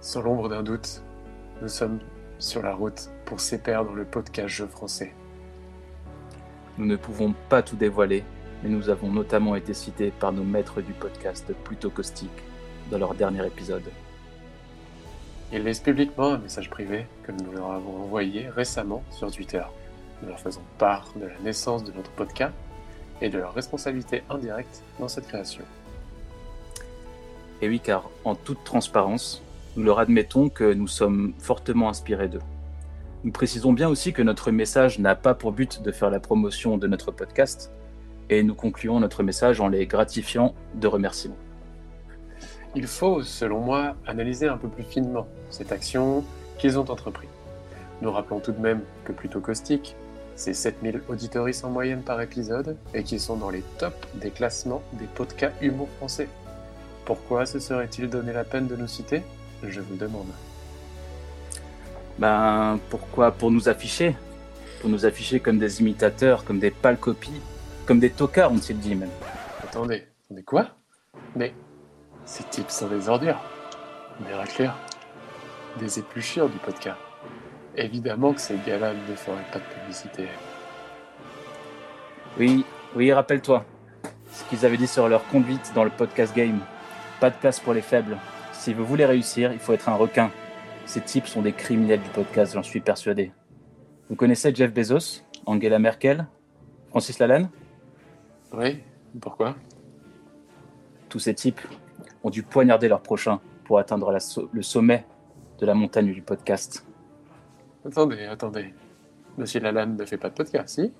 Sans l'ombre d'un doute, nous sommes sur la route pour s'épaire dans le podcast jeu français. Nous ne pouvons pas tout dévoiler, mais nous avons notamment été cités par nos maîtres du podcast plutôt caustique dans leur dernier épisode. Ils laissent publiquement un message privé que nous leur avons envoyé récemment sur Twitter. Nous leur faisons part de la naissance de notre podcast et de leur responsabilité indirecte dans cette création. Et oui, car en toute transparence, nous leur admettons que nous sommes fortement inspirés d'eux. Nous précisons bien aussi que notre message n'a pas pour but de faire la promotion de notre podcast, et nous concluons notre message en les gratifiant de remerciements. Il faut, selon moi, analyser un peu plus finement cette action qu'ils ont entreprise. Nous rappelons tout de même que plutôt caustique, c'est 7000 auditoristes en moyenne par épisode et qui sont dans les tops des classements des podcasts humour français. Pourquoi se serait-il donné la peine de nous citer? Je vous demande. Ben, pourquoi? Pour nous afficher. Pour nous afficher comme des imitateurs, comme des pâles copies, comme des tocards, ont-ils dit même? Attendez, attendez quoi? Mais ces types sont des ordures, des raclures, des épluchures du podcast. Évidemment que ces gars-là ne feraient pas de publicité. Oui, oui, rappelle-toi ce qu'ils avaient dit sur leur conduite dans le podcast game. Pas de place pour les faibles. Si vous voulez réussir, il faut être un requin. Ces types sont des criminels du podcast, j'en suis persuadé. Vous connaissez Jeff Bezos, Angela Merkel, Francis Lalanne? Oui, pourquoi? Tous ces types ont dû poignarder leur prochain pour atteindre la so- le sommet de la montagne du podcast. Attendez, attendez. Monsieur Lalanne ne fait pas de podcast, si?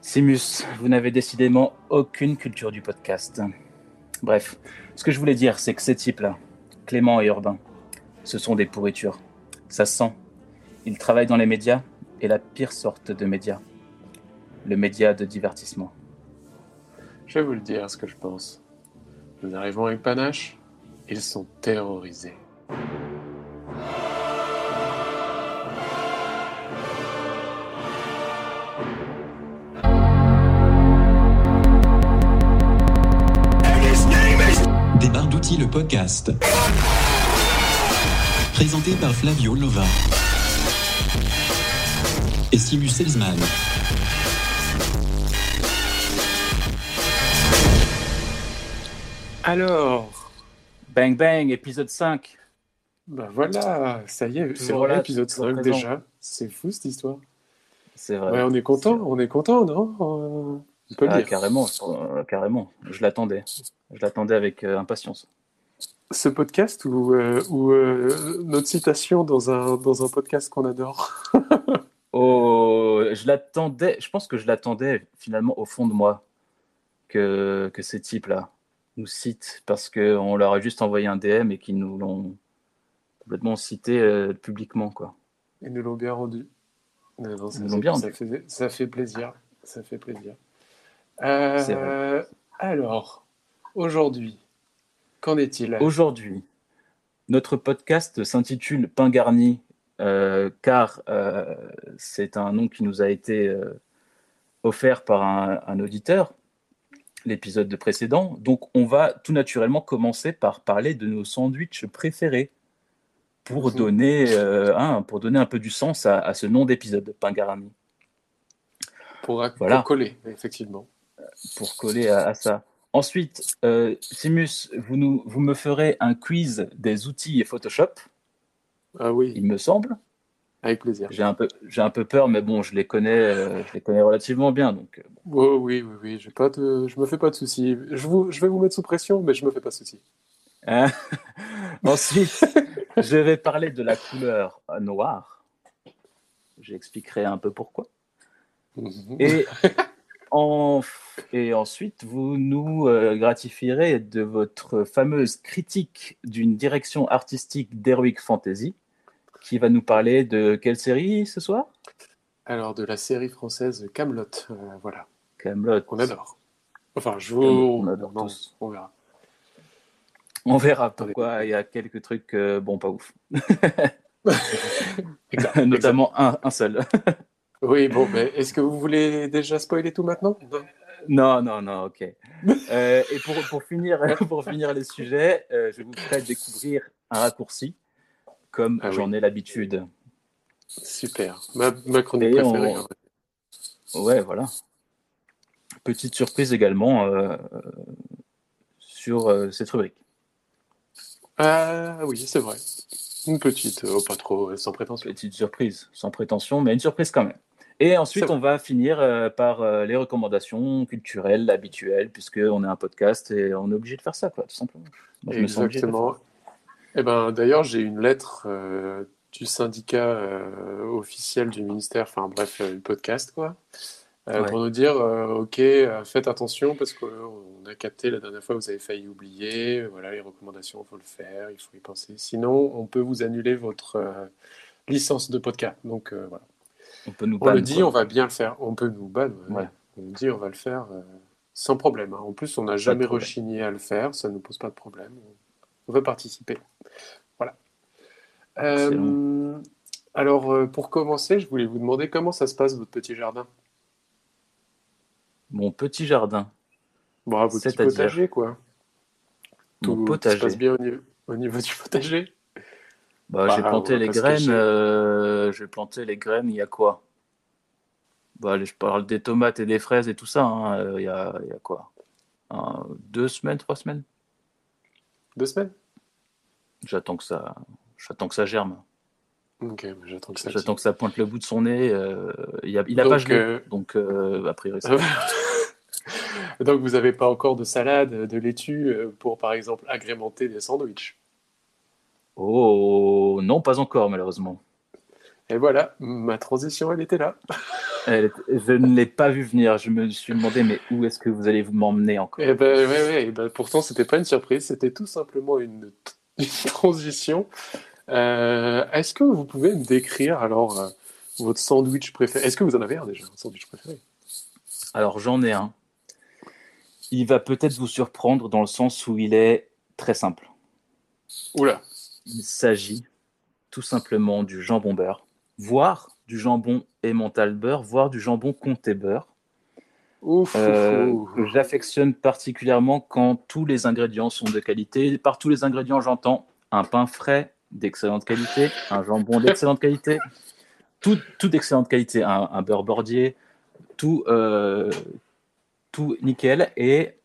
Simus, vous n'avez décidément aucune culture du podcast. Bref, ce que je voulais dire, c'est que ces types-là, Clément et Urbain, ce sont des pourritures. Ça se sent. Ils travaillent dans les médias, et la pire sorte de médias. Le média de divertissement. Je vais vous le dire ce que je pense. Nous arrivons avec panache, ils sont terrorisés. Podcast. Présenté par Flavio Lova. Et Simus Selzman. Alors, Bang bang, épisode 5. bah voilà, ça y est, c'est Toujours vrai, là, épisode toujours 5 présent. déjà. C'est fou cette histoire. C'est vrai. Ouais, on est content, on est content, non? On peut le Ah, dire. carrément, euh, carrément. Je l'attendais. Je l'attendais avec euh, impatience. Ce podcast ou, euh, ou euh, notre citation dans un, dans un podcast qu'on adore. Oh, je l'attendais, je pense que je l'attendais finalement au fond de moi que, que ces types-là nous citent parce qu'on leur a juste envoyé un DM et qu'ils nous l'ont complètement cité euh, publiquement. Quoi. Ils nous l'ont bien rendu. Mais bon, ça, nous bien ça rendu. fait, ça fait plaisir. Ça fait plaisir. Alors, aujourd'hui, qu'en est-il? Aujourd'hui, notre podcast s'intitule Pain garni euh, car euh, c'est un nom qui nous a été euh, offert par un, un auditeur, l'épisode de précédent. Donc on va tout naturellement commencer par parler de nos sandwichs préférés pour, Mhm. donner, hein, pour donner un peu du sens à, à ce nom d'épisode, Pain garni, Pour, acc- Voilà. pour coller, effectivement. pour coller à, à ça. Ensuite, euh, Simus, vous, nous, vous me ferez un quiz des outils et Photoshop, Ah oui, il me semble. avec plaisir. J'ai un peu, j'ai un peu peur, mais bon, je les connais, euh, je les connais relativement bien. Donc, bon. Oh, oui, oui, oui, j'ai pas de... je me fais pas de soucis. Je, vous... je vais vous mettre sous pression, mais je me fais pas de soucis. Hein Ensuite, je vais parler de la couleur noire. J'expliquerai un peu pourquoi. Mhm. Et, en, et ensuite, vous nous euh, gratifierez de votre fameuse critique d'une direction artistique d'Heroic Fantasy, qui va nous parler de quelle série ce soir? Alors, de la série française Camelot, voilà, Camelot. qu'on adore. Enfin, je vous... On adore non, tous. on verra. On verra pourquoi il y a quelques trucs, euh, bon, pas ouf. Exact, Notamment un, un seul. Oui, bon, mais est-ce que vous voulez déjà spoiler tout maintenant? Non, non, non, ok. Euh, et pour, pour, finir, pour finir les sujets, euh, je vous ferai découvrir un raccourci, comme Ah oui. j'en ai l'habitude. Super. Ma, ma chronique Et préférée. on- hein. Ouais, voilà. Petite surprise également euh, sur cette rubrique. Ah oui, c'est vrai. Une petite, oh, pas trop, sans prétention. Petite surprise, sans prétention, mais une surprise quand même. Et ensuite, on va finir euh, par euh, les recommandations culturelles habituelles, puisqu'on est un podcast et on est obligé de faire ça, quoi, tout simplement. Moi, Exactement. Eh ben, d'ailleurs, j'ai une lettre euh, du syndicat officiel du ministère, enfin bref, le podcast, quoi, Ouais. pour nous dire, OK, faites attention parce qu'on a capté la dernière fois, vous avez failli oublier, voilà, les recommandations, il faut le faire, il faut y penser. Sinon, on peut vous annuler votre licence de podcast. Donc, voilà. On peut nous On le dit, quoi. on va bien le faire. On peut nous ban, ouais. Ouais. On dit, on va le faire euh, sans problème. hein. En plus, on n'a jamais rechigné à le faire, ça ne nous pose pas de problème. On veut participer. Voilà. Euh, alors, euh, pour commencer, je voulais vous demander comment ça se passe, votre petit jardin? Mon petit jardin, Bon, votre petit potager, quoi. mon Tout potager. se passe bien au niveau, au niveau du potager? Bah, Bah, j'ai planté on va les graines. euh, j'ai planté les graines. Il y a quoi? Bah, Je parle des tomates et des fraises et tout ça. hein, euh, Il y, a, il y a quoi? Un- Deux semaines, trois semaines? Deux semaines? J'attends que ça, j'attends que ça germe. Ok, mais j'attends que ça. J'attends que ça pointe le bout de son nez. euh, il a, il a Donc, pas gelé, euh, donc euh, a priori. ça. Donc, vous n'avez pas encore de salade, de laitue pour, par exemple, agrémenter des sandwichs? Oh non, pas encore malheureusement. Et voilà, ma transition, elle était là. Je ne l'ai pas vu venir. Je me suis demandé mais où est-ce que vous allez m'emmener encore? Et ben, ouais, ouais, et ben, pourtant, c'était pas une surprise, c'était tout simplement une, une transition. Euh, est-ce que vous pouvez me décrire alors euh, votre sandwich préféré? Est-ce que vous en avez un déjà, un sandwich préféré? Alors j'en ai un. Il va peut-être vous surprendre dans le sens où il est très simple. Oula, Il s'agit tout simplement du jambon beurre, voire du jambon emmental beurre, voire du jambon comté beurre, ouf, euh, ouf, ouf. que j'affectionne particulièrement quand tous les ingrédients sont de qualité. Par tous les ingrédients, j'entends un pain frais d'excellente qualité, un jambon d'excellente qualité, tout, tout d'excellente qualité, un, un beurre bordier, tout, euh, tout nickel. Et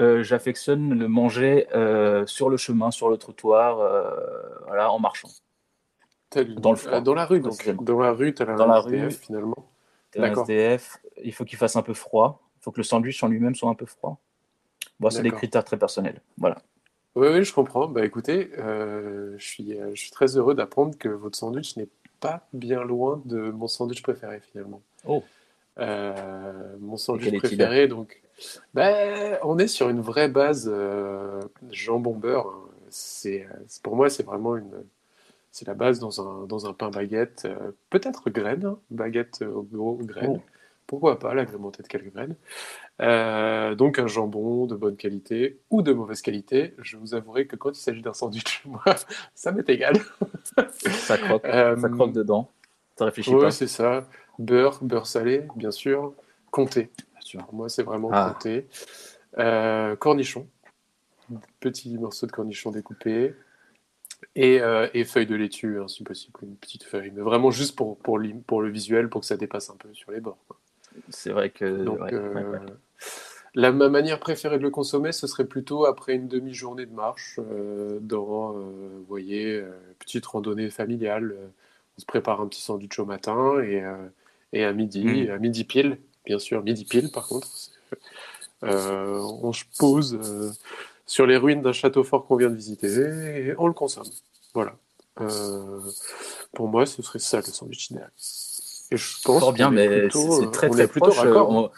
euh, j'affectionne le manger euh, sur le chemin, sur le trottoir, euh, voilà, en marchant. Dans le froid, euh, dans la rue, donc. Dans la rue, t'as la Dans la rue. finalement. Un. SDF, il faut qu'il fasse un peu froid, il faut que le sandwich en lui-même soit un peu froid. Bon, c'est des critères très personnels. Voilà. Oui, oui, je comprends. Bah écoutez, euh, je suis, euh, je suis très heureux d'apprendre que votre sandwich n'est pas bien loin de mon sandwich préféré finalement. Oh. Mon sandwich préféré, donc, bah, on est sur une vraie base euh, jambon beurre. hein. C'est, euh, c'est- pour moi, c'est vraiment une, c'est la base dans un, dans un pain baguette, euh, peut-être graine, hein, baguette euh, au gros graine. Oh. Pourquoi pas l'agrémenter de quelques graines. Euh, donc un jambon de bonne qualité ou de mauvaise qualité. Je vous avouerai que quand il s'agit d'un sandwich, moi, ça m'est égal. Ça croque, Euh, ça croque dedans. Ça réfléchit ouais, pas. c'est ça. Beurre, beurre salé, bien sûr. Comté. Moi, c'est vraiment Ah. Euh, cornichon. Petit morceau de cornichon découpé. Et, euh, et feuille de laitue, hein, si possible, une petite feuille. Mais vraiment juste pour, pour, l'im- pour le visuel, pour que ça dépasse un peu sur les bords. C'est vrai que. Donc, ouais, euh, ouais, ouais. La, ma manière préférée de le consommer, ce serait plutôt après une demi-journée de marche, dans, vous voyez, petite randonnée familiale. on se prépare un petit sandwich au matin et, et à midi, Mm. à midi pile, bien sûr, midi pile par contre. euh, on se pose euh, sur les ruines d'un château fort qu'on vient de visiter et on le consomme. Voilà. Euh, pour moi, ce serait ça le sandwich idéal. Et je pense Fort bien, mais c'est très très proche. on-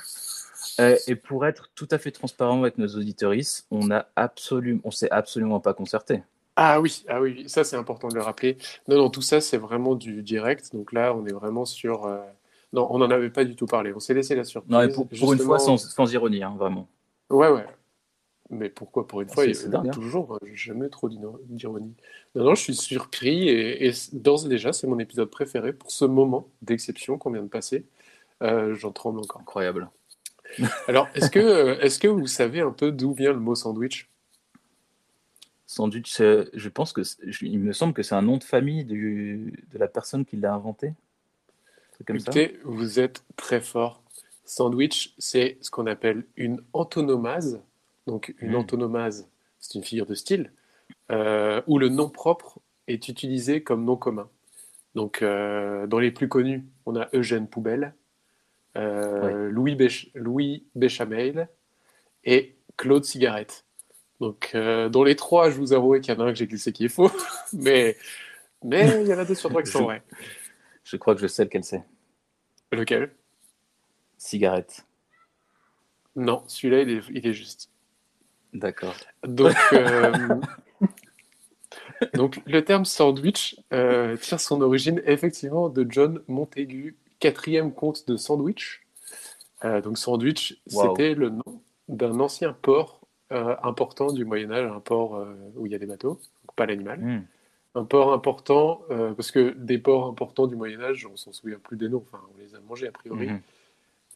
et pour être tout à fait transparent avec nos auditeuristes, on a absolument, on s'est absolument pas concerté. Ah oui, ah oui, ça c'est important de le rappeler. Non, non, tout ça c'est vraiment du direct. Donc là, on est vraiment sur. Non, on n'en avait pas du tout parlé. On s'est laissé la surprise. Non, pour, pour une fois, sans, sans ironie, hein, vraiment. Ouais, ouais. Mais pourquoi pour une fois il y a hein. Toujours, euh, jamais trop d'ironie. Non, non, je suis surpris et, et d'ores et déjà, c'est mon épisode préféré pour ce moment d'exception qu'on vient de passer. Euh, J'en tremble encore. Incroyable. Alors, est-ce que, euh, est-ce que vous savez un peu d'où vient le mot sandwich? Sandwich, je pense que il me semble que c'est un nom de famille du, de la personne qui l'a inventé. Ça. Vous êtes très fort. Sandwich, c'est ce qu'on appelle une antonomase. Donc, une Mm. antonomase, c'est une figure de style euh, où le nom propre est utilisé comme nom commun. Donc, euh, dans les plus connus, on a Eugène Poubelle, euh, Louis, Béch- Louis Béchamel et Claude Cigarette. Donc, dans les trois, je vous avoue qu'il y en a un que j'ai glissé qui est faux, mais mais il y en a deux sur trois qui sont vrais. Je crois que je sais lequel c'est. Lequel? Cigarette. Non, celui-là, il est, il est juste. D'accord. Donc, euh, donc le terme sandwich euh, tire son origine effectivement de John Montaigu, quatrième comte de Sandwich. Euh, donc sandwich, Wow. c'était le nom d'un ancien port euh, important du Moyen Âge, un port euh, où il y a des bateaux, donc pas l'animal. Hmm. Un port important, euh, parce que des ports importants du Moyen Âge, on s'en souvient plus des noms, enfin on les a mangés a priori. Mhm.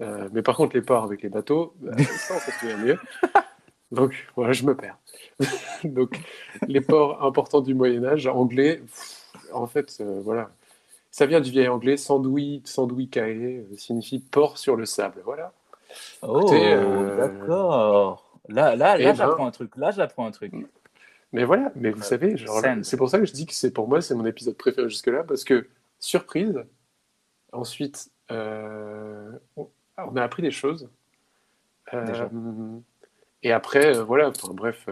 Euh, mais par contre, les ports avec les bateaux, bah, ça, on s'en souvient mieux. Donc, voilà, je me perds. Donc, les ports importants du Moyen-Âge, anglais, pff, en fait, euh, voilà. Ça vient du vieil anglais, sandouille, sandouille caé, signifie port sur le sable. Voilà. Oh, d'accord. Là, là, eh là ben- j'apprends un truc. Là, j'apprends un truc. Mais voilà, mais vous savez, c'est pour ça que je dis que c'est pour moi, c'est mon épisode préféré jusque-là, parce que, surprise, ensuite, euh, on, on a appris des choses. Euh, et après, euh, voilà, enfin, bref,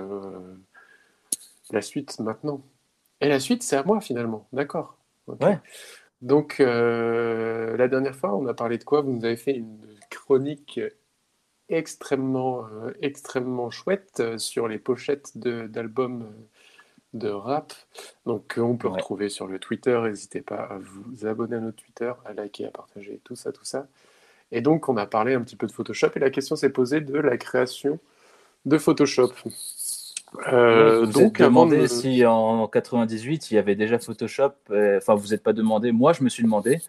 la suite maintenant. Et la suite, c'est à moi finalement, d'accord. Ouais. Donc, la dernière fois, on a parlé de quoi? Vous nous avez fait une chronique extrêmement, euh, extrêmement chouette euh, sur les pochettes d'albums euh, de rap. Donc, on peut Ouais. retrouver sur le Twitter. N'hésitez pas à vous abonner à notre Twitter, à liker, à partager, tout ça, tout ça. Et donc, on a parlé un petit peu de Photoshop et la question s'est posée de la création de Photoshop. Euh, vous donc, êtes demandé de- si en 98 il y avait déjà Photoshop. Enfin, vous n'êtes pas demandé. Moi, je me suis demandé.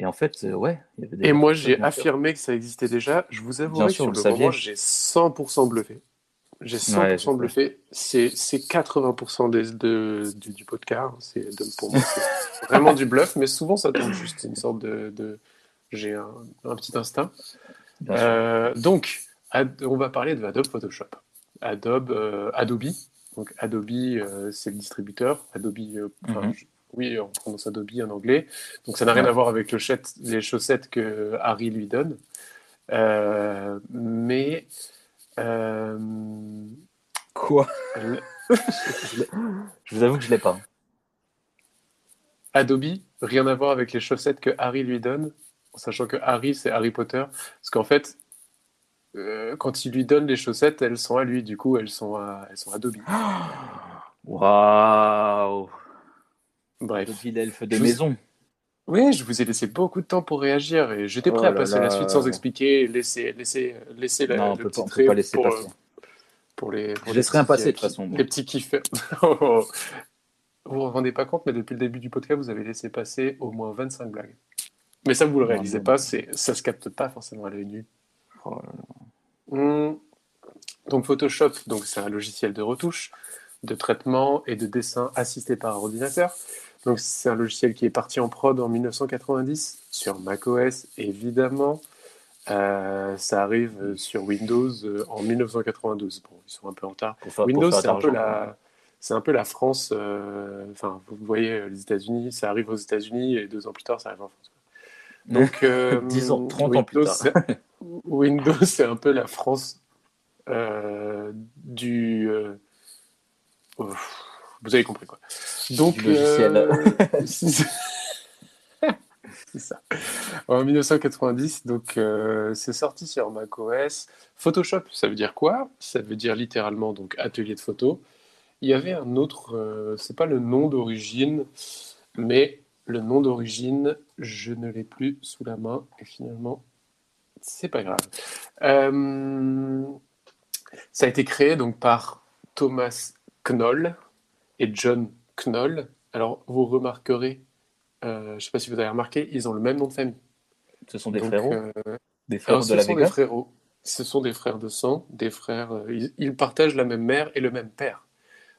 Et en fait, euh, ouais. il y avait déjà Et moi, j'ai affirmé que ça existait déjà. Je vous avoue sur le saviez. moment, j'ai 100% bluffé. J'ai 100% Ouais, je sais. bluffé. C'est c'est 80% des, de, du, du podcast. C'est pour moi, c'est vraiment du bluff, mais souvent ça tombe juste. Une sorte de. de- j'ai un, un petit instinct. Euh, donc, Ad- on va parler de Adobe Photoshop. Adobe, euh, Adobe. Donc, Adobe, euh, c'est le distributeur. Adobe, je- oui, on prononce Adobe en anglais. Donc, ça n'a rien Ouais. à voir avec le les chaussettes que Harry lui donne. Euh, mais. euh, Quoi? le- Je vous avoue que je l'ai pas. Adobe, rien à voir avec les chaussettes que Harry lui donne, en sachant que Harry, c'est Harry Potter. Parce qu'en fait, euh, quand il lui donne les chaussettes, elles sont à lui. Du coup, elles sont à, elles sont Adobe. Waouh Bref. Le petit elfe de Je- maison. Oui, je vous ai laissé beaucoup de temps pour réagir et j'étais prêt Oh à là passer à la là. suite sans expliquer, laisser, laisser, laisser la, non, on le peut petit pas, on peut trait pas laisser pour, passer. pour les. pour Je les laisserai un passer, de euh, toute façon. Les petits kiffeurs. Oh, oh. Vous vous rendez pas compte, mais depuis le début du podcast, vous avez laissé passer au moins 25 blagues. Mais ça, vous le Non, réalisez non. pas, c'est, ça se capte pas forcément à l'œil nu. Oh. Hmm. Donc Photoshop, donc c'est un logiciel de retouche, de traitement et de dessin assisté par ordinateur. Donc c'est un logiciel qui est parti en prod en 1990 sur macOS évidemment. Euh, ça arrive sur Windows euh, en 1992. Bon, ils sont un peu en retard. Pour faire, pour Windows, c'est un peu la, c'est un peu la France. euh, Enfin, vous voyez les États-Unis, ça arrive aux États-Unis et deux ans plus tard, ça arrive en France. Donc, euh, 10 ans, 30 ans plus tard. Windows, c'est un peu la France du. Vous avez compris quoi. Donc, euh, c'est c'est ça. En 1990, donc euh, c'est sorti sur macOS. Photoshop, ça veut dire quoi? Ça veut dire littéralement donc atelier de photo. Il y avait un autre, euh, c'est pas le nom d'origine, mais le nom d'origine, je ne l'ai plus sous la main et finalement, c'est pas grave. Euh, ça a été créé donc par Thomas Knoll et John Knoll. Alors vous remarquerez, euh, je ne sais pas si vous avez remarqué, ils ont le même nom de famille. Ce sont des Donc, frérots, euh, des frères alors, de ce la sont Vega. des frérots. Ce sont des frères de sang, des frères. euh, ils, ils partagent la même mère et le même père.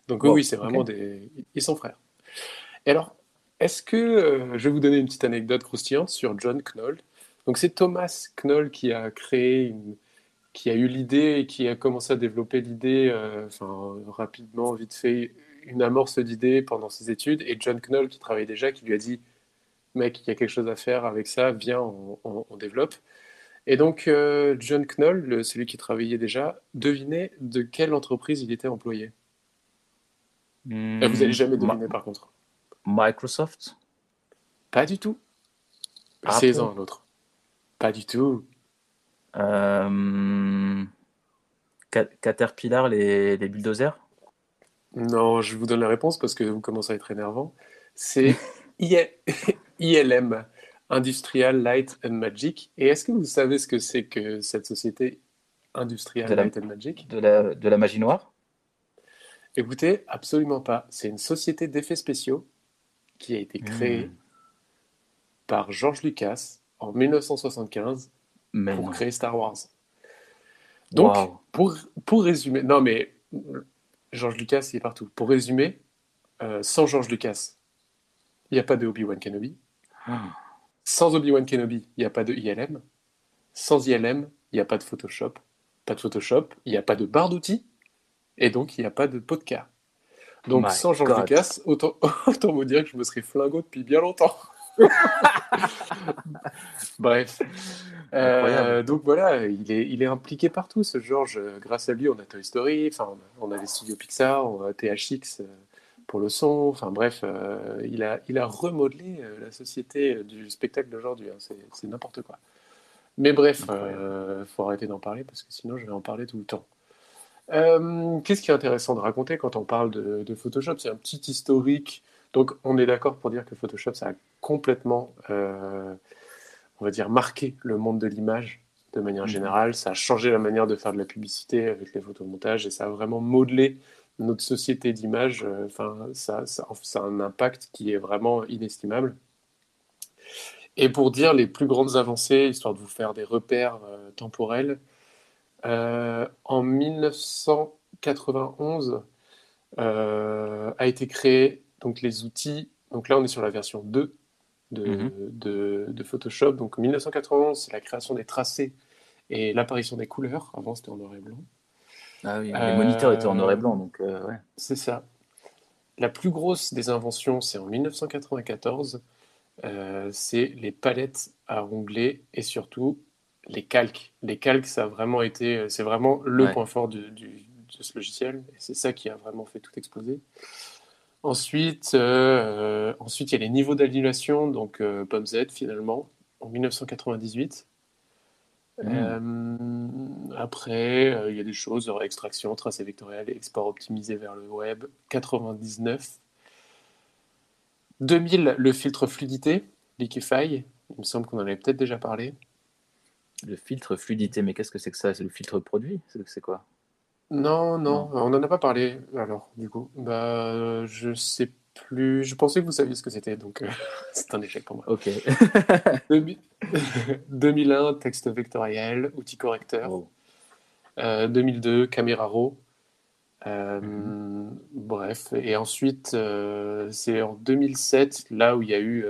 Donc Wow, oui, c'est vraiment des... Ils sont frères. Et alors, est-ce que... je vais vous donner une petite anecdote croustillante sur John Knoll. Donc c'est Thomas Knoll qui a créé, une- qui a eu l'idée et qui a commencé à développer l'idée, euh, enfin rapidement, vite fait, une amorce d'idée pendant ses études. Et John Knoll, qui travaillait déjà, qui lui a dit, mec, il y a quelque chose à faire avec ça, viens, on, on- on développe. Et donc euh, John Knoll, le- celui qui travaillait déjà, devinez de quelle entreprise il était employé. Et vous n'allez jamais Ma- deviner par contre. Microsoft? Pas du tout. Apple. Essayez-en un autre. Pas du tout. Euh, Ca- Caterpillar, les, les bulldozers? Non, je vous donne la réponse parce que vous commencez à être énervant. C'est ILM, Industrial Light and Magic. Et est-ce que vous savez ce que c'est que cette société Industrial De la- Light and Magic? de la, de la magie noire? Écoutez, absolument pas. C'est une société d'effets spéciaux qui a été créée Hmm. par George Lucas en 1975 Mais pour non. créer Star Wars. Donc, pour, pour résumer, non mais George Lucas, il est partout. Pour résumer, euh, sans George Lucas, il n'y a pas de Obi-Wan Kenobi. Ah. Sans Obi-Wan Kenobi, il n'y a pas de ILM. Sans ILM, il n'y a pas de Photoshop. Pas de Photoshop, il n'y a pas de barre d'outils. Et donc, il n'y a pas de podcast. Donc, My sans George God. Lucas, autant, autant vous dire que je me serais flingo depuis bien longtemps. Bref. Euh, donc voilà, il est, il est impliqué partout, ce George. Euh, Grâce à lui, on a Toy Story, enfin, on a, les studios Pixar, on a THX euh, pour le son. Enfin bref, euh, il, a, il a remodelé la société du spectacle d'aujourd'hui. hein. C'est c'est n'importe quoi. Mais bref, il faut arrêter d'en parler parce que sinon je vais en parler tout le temps. Qu'est-ce qui est intéressant de raconter quand on parle de, de Photoshop? C'est un petit historique. Donc on est d'accord pour dire que Photoshop, ça a complètement, on va dire, marqué le monde de l'image de manière Mhm. générale. Ça a changé la manière de faire de la publicité avec les photomontages et ça a vraiment modelé notre société d'image. Euh, Enfin, ça, ça, ça a un impact qui est vraiment inestimable. Et pour dire les plus grandes avancées, histoire de vous faire des repères euh, temporels, euh, en 1991 euh, a été créé donc les outils. Donc là, on est sur la version 2 de, Mhm. de, de Photoshop. Donc 1991, c'est la création des tracés et l'apparition des couleurs. Avant, c'était en noir et blanc. Ah oui, les Euh, moniteurs étaient en noir et blanc, donc euh, ouais. C'est ça. La plus grosse des inventions, c'est en 1994. Euh, c'est les palettes à onglets et surtout les calques. Les calques, ça a vraiment été, c'est vraiment le Ouais. point fort du- du- de ce logiciel. C'est ça qui a vraiment fait tout exploser. Ensuite, euh, ensuite, il y a les niveaux d'annulation, donc euh, POMZ finalement, en 1998. Euh, après, euh, il y a des choses, euh, extraction, tracé vectoriel, export optimisé vers le web. 99. 2000, le filtre fluidité, Liquify. Il me semble qu'on en avait peut-être déjà parlé. Le filtre fluidité, mais qu'est-ce que c'est que ça? C'est le filtre produit? C'est quoi? Non, non, on n'en a pas parlé. Alors, du coup, bah, je sais plus. Je pensais que vous saviez ce que c'était, donc euh, c'est un échec pour moi. Ok. 2000 2001, texte vectoriel, outil correcteur. Oh. Euh, 2002, Caméra Raw. Euh, Mhm. Bref, et ensuite, c'est en 2007, là où il y a eu.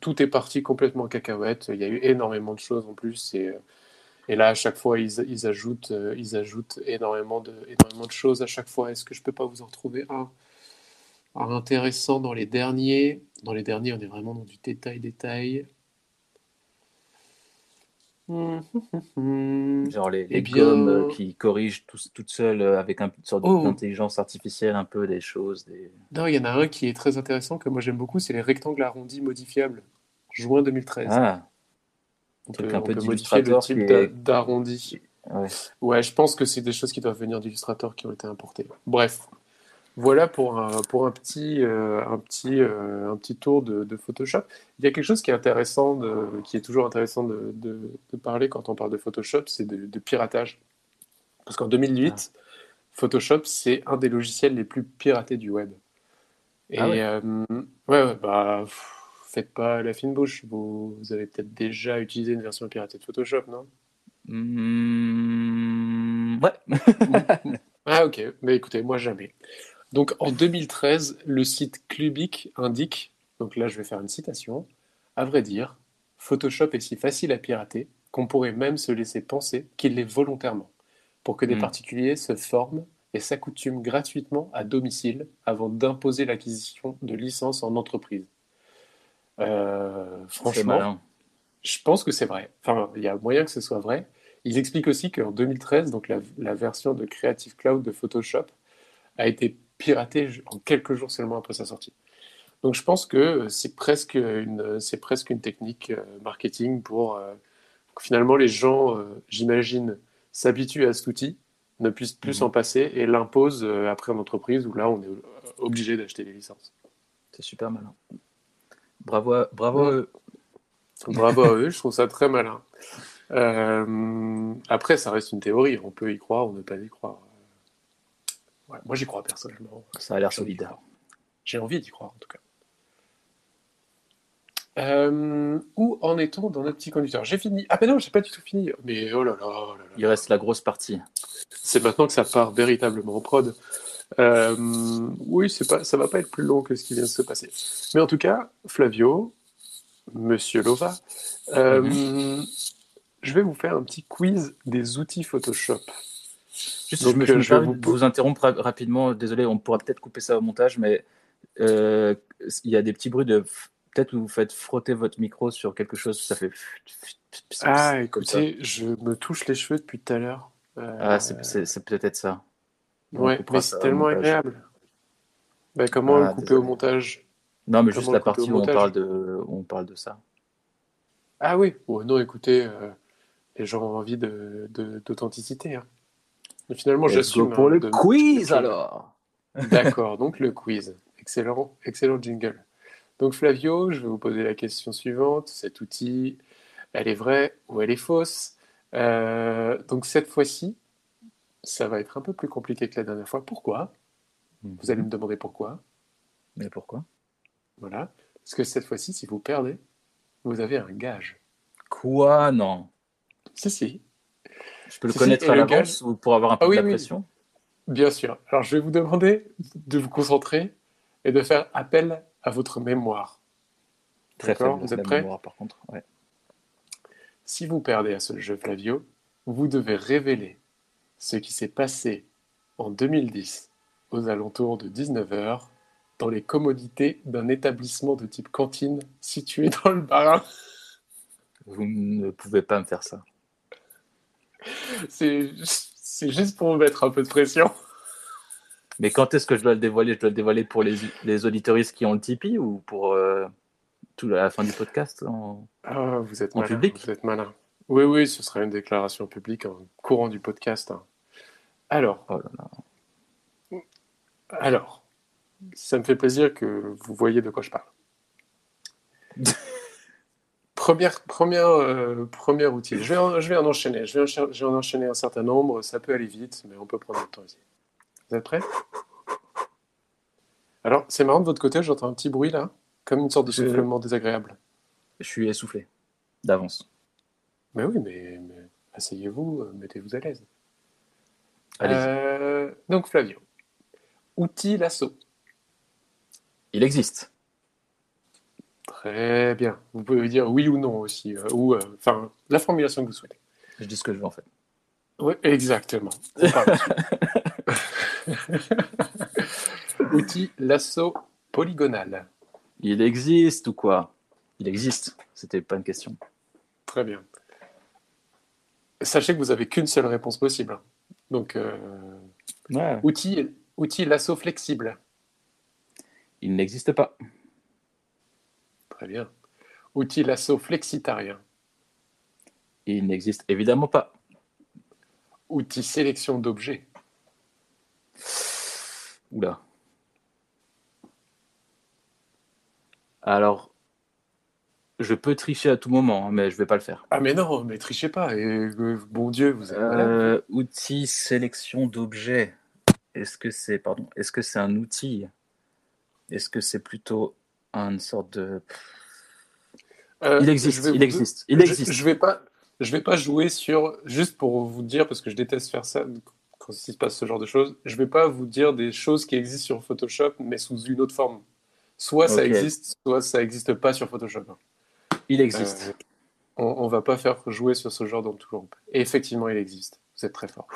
tout est parti complètement en cacahuète. Il y a eu énormément de choses en plus. Et, et là, à chaque fois, ils, ils ajoutent, euh, ils ajoutent énormément de, énormément de choses à chaque fois. Est-ce que je peux pas vous en retrouver un, un intéressant dans les derniers? Dans les derniers, on est vraiment dans du détail, détail. Genre les, les Eh bien- gommes euh, qui corrigent toutes seules euh, avec un- une sorte Oh. d'intelligence artificielle, un peu des choses. Des... Non, il y en a un qui est très intéressant, que moi j'aime beaucoup, c'est les rectangles arrondis modifiables. Juin 2013. Ah, on peut, un on peu peut modifier le type est- d'arrondi. ouais. Ouais, je pense que c'est des choses qui doivent venir d'Illustrator qui ont été importées. Bref, voilà pour un, pour un petit, euh, un petit, euh, un petit tour de, de Photoshop. Il y a quelque chose qui est intéressant, de, qui est toujours intéressant de, parler quand on parle de Photoshop, c'est de, piratage. Parce qu'en 2008, Photoshop, c'est un des logiciels les plus piratés du web. Et Ah ouais. euh, ouais, ouais, bah, pff, faites pas la fine bouche. Vous, vous avez peut-être déjà utilisé une version piratée de Photoshop, non? Hmm, ouais. Ah ok, mais écoutez, moi jamais. Donc en 2013, le site Clubic indique, donc là je vais faire une citation, à vrai dire, Photoshop est si facile à pirater qu'on pourrait même se laisser penser qu'il l'est volontairement, pour que des Mm. particuliers se forment et s'accoutument gratuitement à domicile avant d'imposer l'acquisition de licences en entreprise. Euh, franchement, je pense que c'est vrai. Enfin, il y a moyen que ce soit vrai. Ils expliquent aussi qu'en 2013, donc la, la version de Creative Cloud de Photoshop a été piratée en quelques jours seulement après sa sortie. Donc je pense que c'est presque une, c'est presque une technique euh, marketing pour euh, que finalement les gens, euh, j'imagine, s'habituent à cet outil, ne puissent plus Mhm. s'en passer et l'imposent après en entreprise où là on est obligé d'acheter des licences. C'est super malin. Bravo, à- bravo. à eux. Bravo à eux, je trouve ça très malin. Euh, après, ça reste une théorie, on peut y croire ou ne pas y croire. Ouais, moi, j'y crois personnellement. Ça a l'air solide. J'ai envie d'y croire, en tout cas. Euh, où en est-on dans notre petit conducteur? J'ai fini. Ah ben non, j'ai pas du tout fini. Mais oh là là, oh là là. Il reste la grosse partie. C'est maintenant que ça part véritablement en prod. Euh, oui, c'est pas, ça va pas être plus long que ce qui vient de se passer. Mais en tout cas, Flavio, Monsieur Lova, euh, je vais vous faire un petit quiz des outils Photoshop. Juste, Donc, je me, je euh, je vais vous- vous interrompre ra- rapidement. Désolé, on pourra peut-être couper ça au montage, mais euh, il y a des petits bruits de. Peut-être que vous faites frotter votre micro sur quelque chose, ça fait. Ah, écoutez, je me touche les cheveux depuis tout à l'heure. Euh, Ah, c'est peut-être ça. Ouais, mais c'est tellement agréable. Ben, comment Ah, le couper désolé. au montage? Non, mais Comment juste la partie où on parle, de, où on parle de ça. Ah oui, oh, non, écoutez, euh, les gens ont envie de, de- d'authenticité. hein. Mais finalement, j'assume. pour hein, le de- quiz de- alors D'accord, donc le quiz. Excellent, excellent jingle. Donc Flavio, je vais vous poser la question suivante. Cet outil, elle est vraie ou elle est fausse? Euh, Donc cette fois-ci, ça va être un peu plus compliqué que la dernière fois. Pourquoi? Vous allez me demander pourquoi. Mais pourquoi? Voilà. Parce que cette fois-ci, si vous perdez, vous avez un gage. Quoi? Non. Si, si, Je peux le Si, si, connaître et à l'avance ou pour avoir un peu Ah oui, de la oui. pression? Bien sûr. Alors je vais vous demander de vous concentrer et de faire appel à votre mémoire. Très D'accord, faible vous êtes prêts? mémoire, par contre. Ouais. Si vous perdez à ce jeu, Flavio, vous devez révéler ce qui s'est passé en 2010 aux alentours de 19h dans les commodités d'un établissement de type cantine situé dans le Bas-Rhin. Vous ne pouvez pas me faire ça. C'est juste pour vous mettre un peu de pression. Mais quand est-ce que je dois le dévoiler? Je dois le dévoiler pour les, les auditoristes qui ont le Tipeee ou pour euh, tout à la fin du podcast en- Ah, vous êtes En malin. public? Vous êtes malin. Oui, oui, ce sera une déclaration publique en courant du podcast. hein. Alors, Oh là là. alors, ça me fait plaisir que vous voyez de quoi je parle. Première, première, euh, premier outil. Je vais, en, je vais en enchaîner. Je vais, en, je vais en enchaîner un certain nombre. Ça peut aller vite, mais on peut prendre le temps ici. Vous êtes prêts? Alors, c'est marrant de votre côté, j'entends un petit bruit là, comme une sorte de soufflement désagréable. Je suis essoufflé d'avance. Mais oui, mais, mais asseyez-vous, euh, mettez-vous à l'aise. Euh, donc, Flavio, outil lasso. Il existe. Très bien. Vous pouvez dire oui ou non aussi, euh, ou euh, enfin la formulation que vous souhaitez. Je dis ce que je veux en fait. Oui, exactement. Outil lasso polygonal. Il existe ou quoi? Il existe. C'était pas une question. Très bien. Sachez que vous avez qu'une seule réponse possible. Donc, euh, Ouais. outil, outil lasso flexible. Il n'existe pas. Très bien. Outil lasso flexitarien. Il n'existe évidemment pas. Outil sélection d'objets. Oula. Alors, je peux tricher à tout moment, hein, mais je vais pas le faire. Ah mais non, mais trichez pas. Et, euh, bon Dieu, vous malade. Euh, outil sélection d'objets. Est-ce que c'est pardon Est-ce que c'est un outil? Est-ce que c'est plutôt une sorte de Euh, Il je existe. Il existe. Il je- existe. Je, vais pas, je vais pas jouer sur juste pour vous dire parce que je déteste faire ça quand il se passe ce genre de choses, je vais pas vous dire des choses qui existent sur Photoshop, mais sous une autre forme. Soit ça existe, soit ça n'existe pas sur Photoshop. Il existe. Euh, on, on va pas faire jouer sur ce genre d'entourloupe. Et effectivement, il existe. Vous êtes très fort.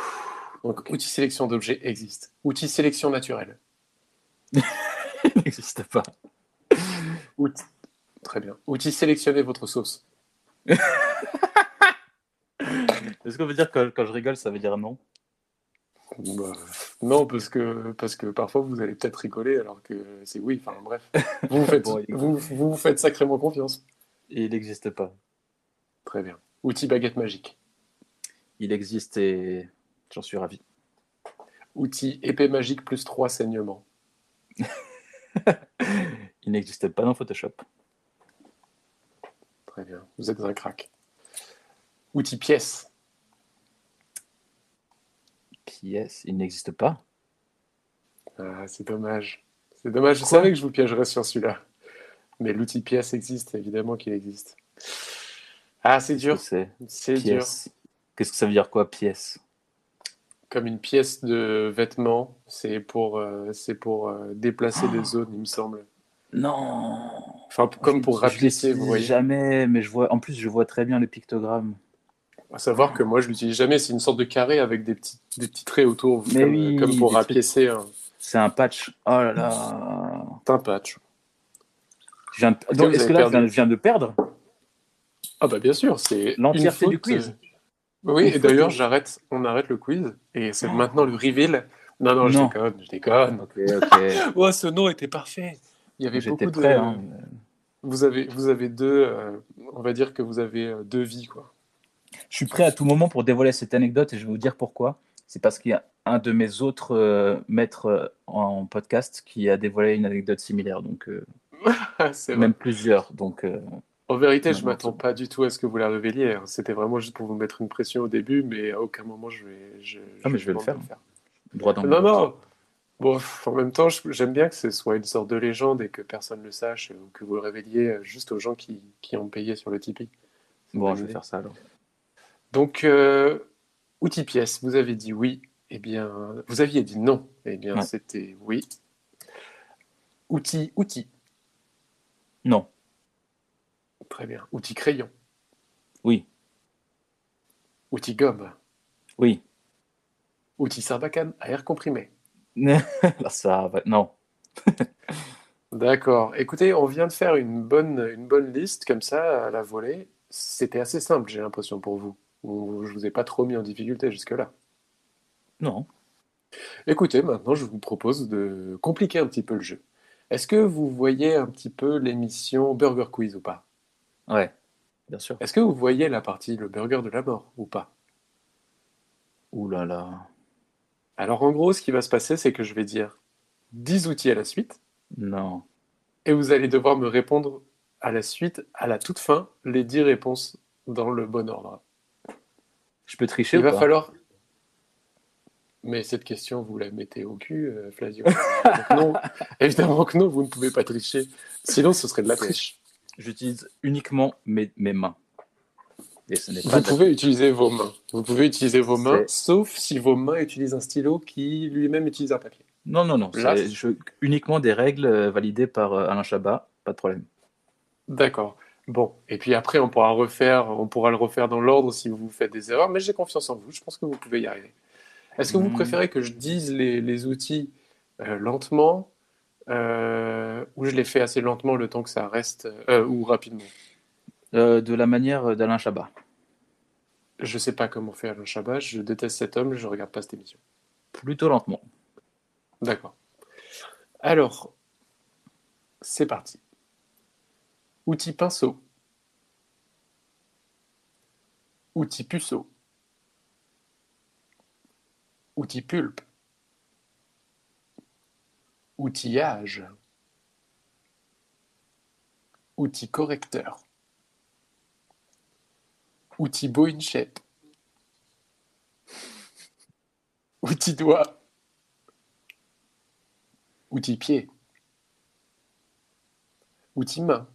Donc, outil sélection d'objets existe. Outil sélection naturelle. Il n'existe pas. Outil... Très bien. Outil sélectionner votre sauce. Est-ce qu'on veut dire que quand je rigole, ça veut dire non? Bah, non, parce que, parce que parfois vous allez peut-être rigoler alors que c'est oui. Enfin bref. Vous vous faites, vous vous faites sacrément confiance. Et il n'existe pas. Très bien. Outil baguette magique. Il existe et j'en suis ravi. Outil épée magique plus 3 saignements. Il n'existe pas dans Photoshop. Très bien. Vous êtes un crack. Outil pièce. Pièce, il n'existe pas. Ah, c'est dommage. C'est dommage. Je Quoi? savais que je vous piégerais sur celui-là. Mais l'outil pièce existe, évidemment qu'il existe. Ah, c'est dur. C'est C'est dur. Qu'est-ce que ça veut dire quoi, pièce? Comme une pièce de vêtement. C'est pour, euh, c'est pour euh, déplacer Oh. des zones, il me semble. Non Enfin, comme Je- pour je rapiécer, vous l'utilise voyez. Jamais, mais je vois. En plus, je vois très bien le pictogramme. À savoir que moi, je l'utilise jamais. C'est une sorte de carré avec des petits, des petits traits autour, Mais comme, oui, comme pour rapiécer C'est un patch. Oh là là. un patch. Je viens de- vous Donc, Est-ce que là, je perdu. viens, je viens de perdre? Ah bah bien sûr, c'est L'entièreté du quiz. euh, Oui, Une et d'ailleurs, j'arrête, on arrête le quiz et c'est maintenant le reveal. Non, non, je Non. déconne, je déconne. Ok, ok. Oh, ce nom était parfait. Il y avait beaucoup J'étais de. prêt. hein. Vous avez, vous avez deux. euh, on va dire que vous avez euh, deux vies, quoi. Je suis prêt à tout moment pour dévoiler cette anecdote et je vais vous dire pourquoi. C'est parce qu'il y a un de mes autres euh, maîtres euh, en podcast qui a dévoilé une anecdote similaire, donc euh. même plusieurs. Donc, euh, En vérité, je Non, m'attends pas du tout à ce que vous la révéliez. hein. C'était vraiment juste pour vous mettre une pression au début, mais à aucun moment je vais. Je, Ah, mais je vais le demande faire. droit dans Non, non. Bon, en même temps, j'aime bien que ce soit une sorte de légende et que personne ne le sache, ou que vous le révéliez euh, juste aux gens qui, qui ont payé sur le Tipeee. Bon, je vais faire ça alors. Donc, euh, outil pièce, vous avez dit oui. Eh bien, vous aviez dit non. Eh bien, Ouais. c'était oui. Outil, outil. Non, Très bien. Outil crayon. oui, Outil gomme. oui. Outil sarbacane à air comprimé. Ça va. Non. D'accord. Écoutez, on vient de faire une bonne, une bonne liste comme ça à la volée. C'était assez simple, j'ai l'impression pour vous. Ou Je vous ai pas trop mis en difficulté jusque-là. Non. Écoutez, maintenant, je vous propose de compliquer un petit peu le jeu. Est-ce que vous voyez un petit peu l'émission Burger Quiz ou pas? Ouais, bien sûr. Est-ce que vous voyez la partie le burger de la mort ou pas? Ouh là là. Alors, en gros, ce qui va se passer, c'est que je vais dire 10 outils à la suite Non. et vous allez devoir me répondre à la suite, à la toute fin, les 10 réponses dans le bon ordre. Je peux tricher Il ou va pas? falloir. Mais cette question, vous la mettez au cul, euh, Flavio. Donc non, évidemment que non, vous ne pouvez pas tricher. Sinon, ce serait de la triche. J'utilise uniquement mes, mes mains. Et ce n'est pas Vous pouvez utiliser vos mains. Vous pouvez utiliser vos mains, sauf si vos mains utilisent un stylo qui lui-même utilise un papier. Non, non, non. Là, c'est- je- uniquement des règles euh, validées par euh, Alain Chabat. Pas de problème. D'accord. Bon, et puis après, on pourra refaire, on pourra le refaire dans l'ordre si vous faites des erreurs, mais j'ai confiance en vous. Je pense que vous pouvez y arriver. Est-ce que vous Hmm. préférez que je dise les, les outils euh, lentement euh, ou je les fais assez lentement le temps que ça reste euh, ou rapidement? De la manière d'Alain Chabat. Je sais pas comment fait Alain Chabat, je déteste cet homme, je regarde pas cette émission. Plutôt lentement. D'accord. Alors, c'est parti. Outil pinceau. Outil puceau. Outil pulpe. Outillage. Outil correcteur. Outil bow shape. Outil doigt. Outil pied. Outil main.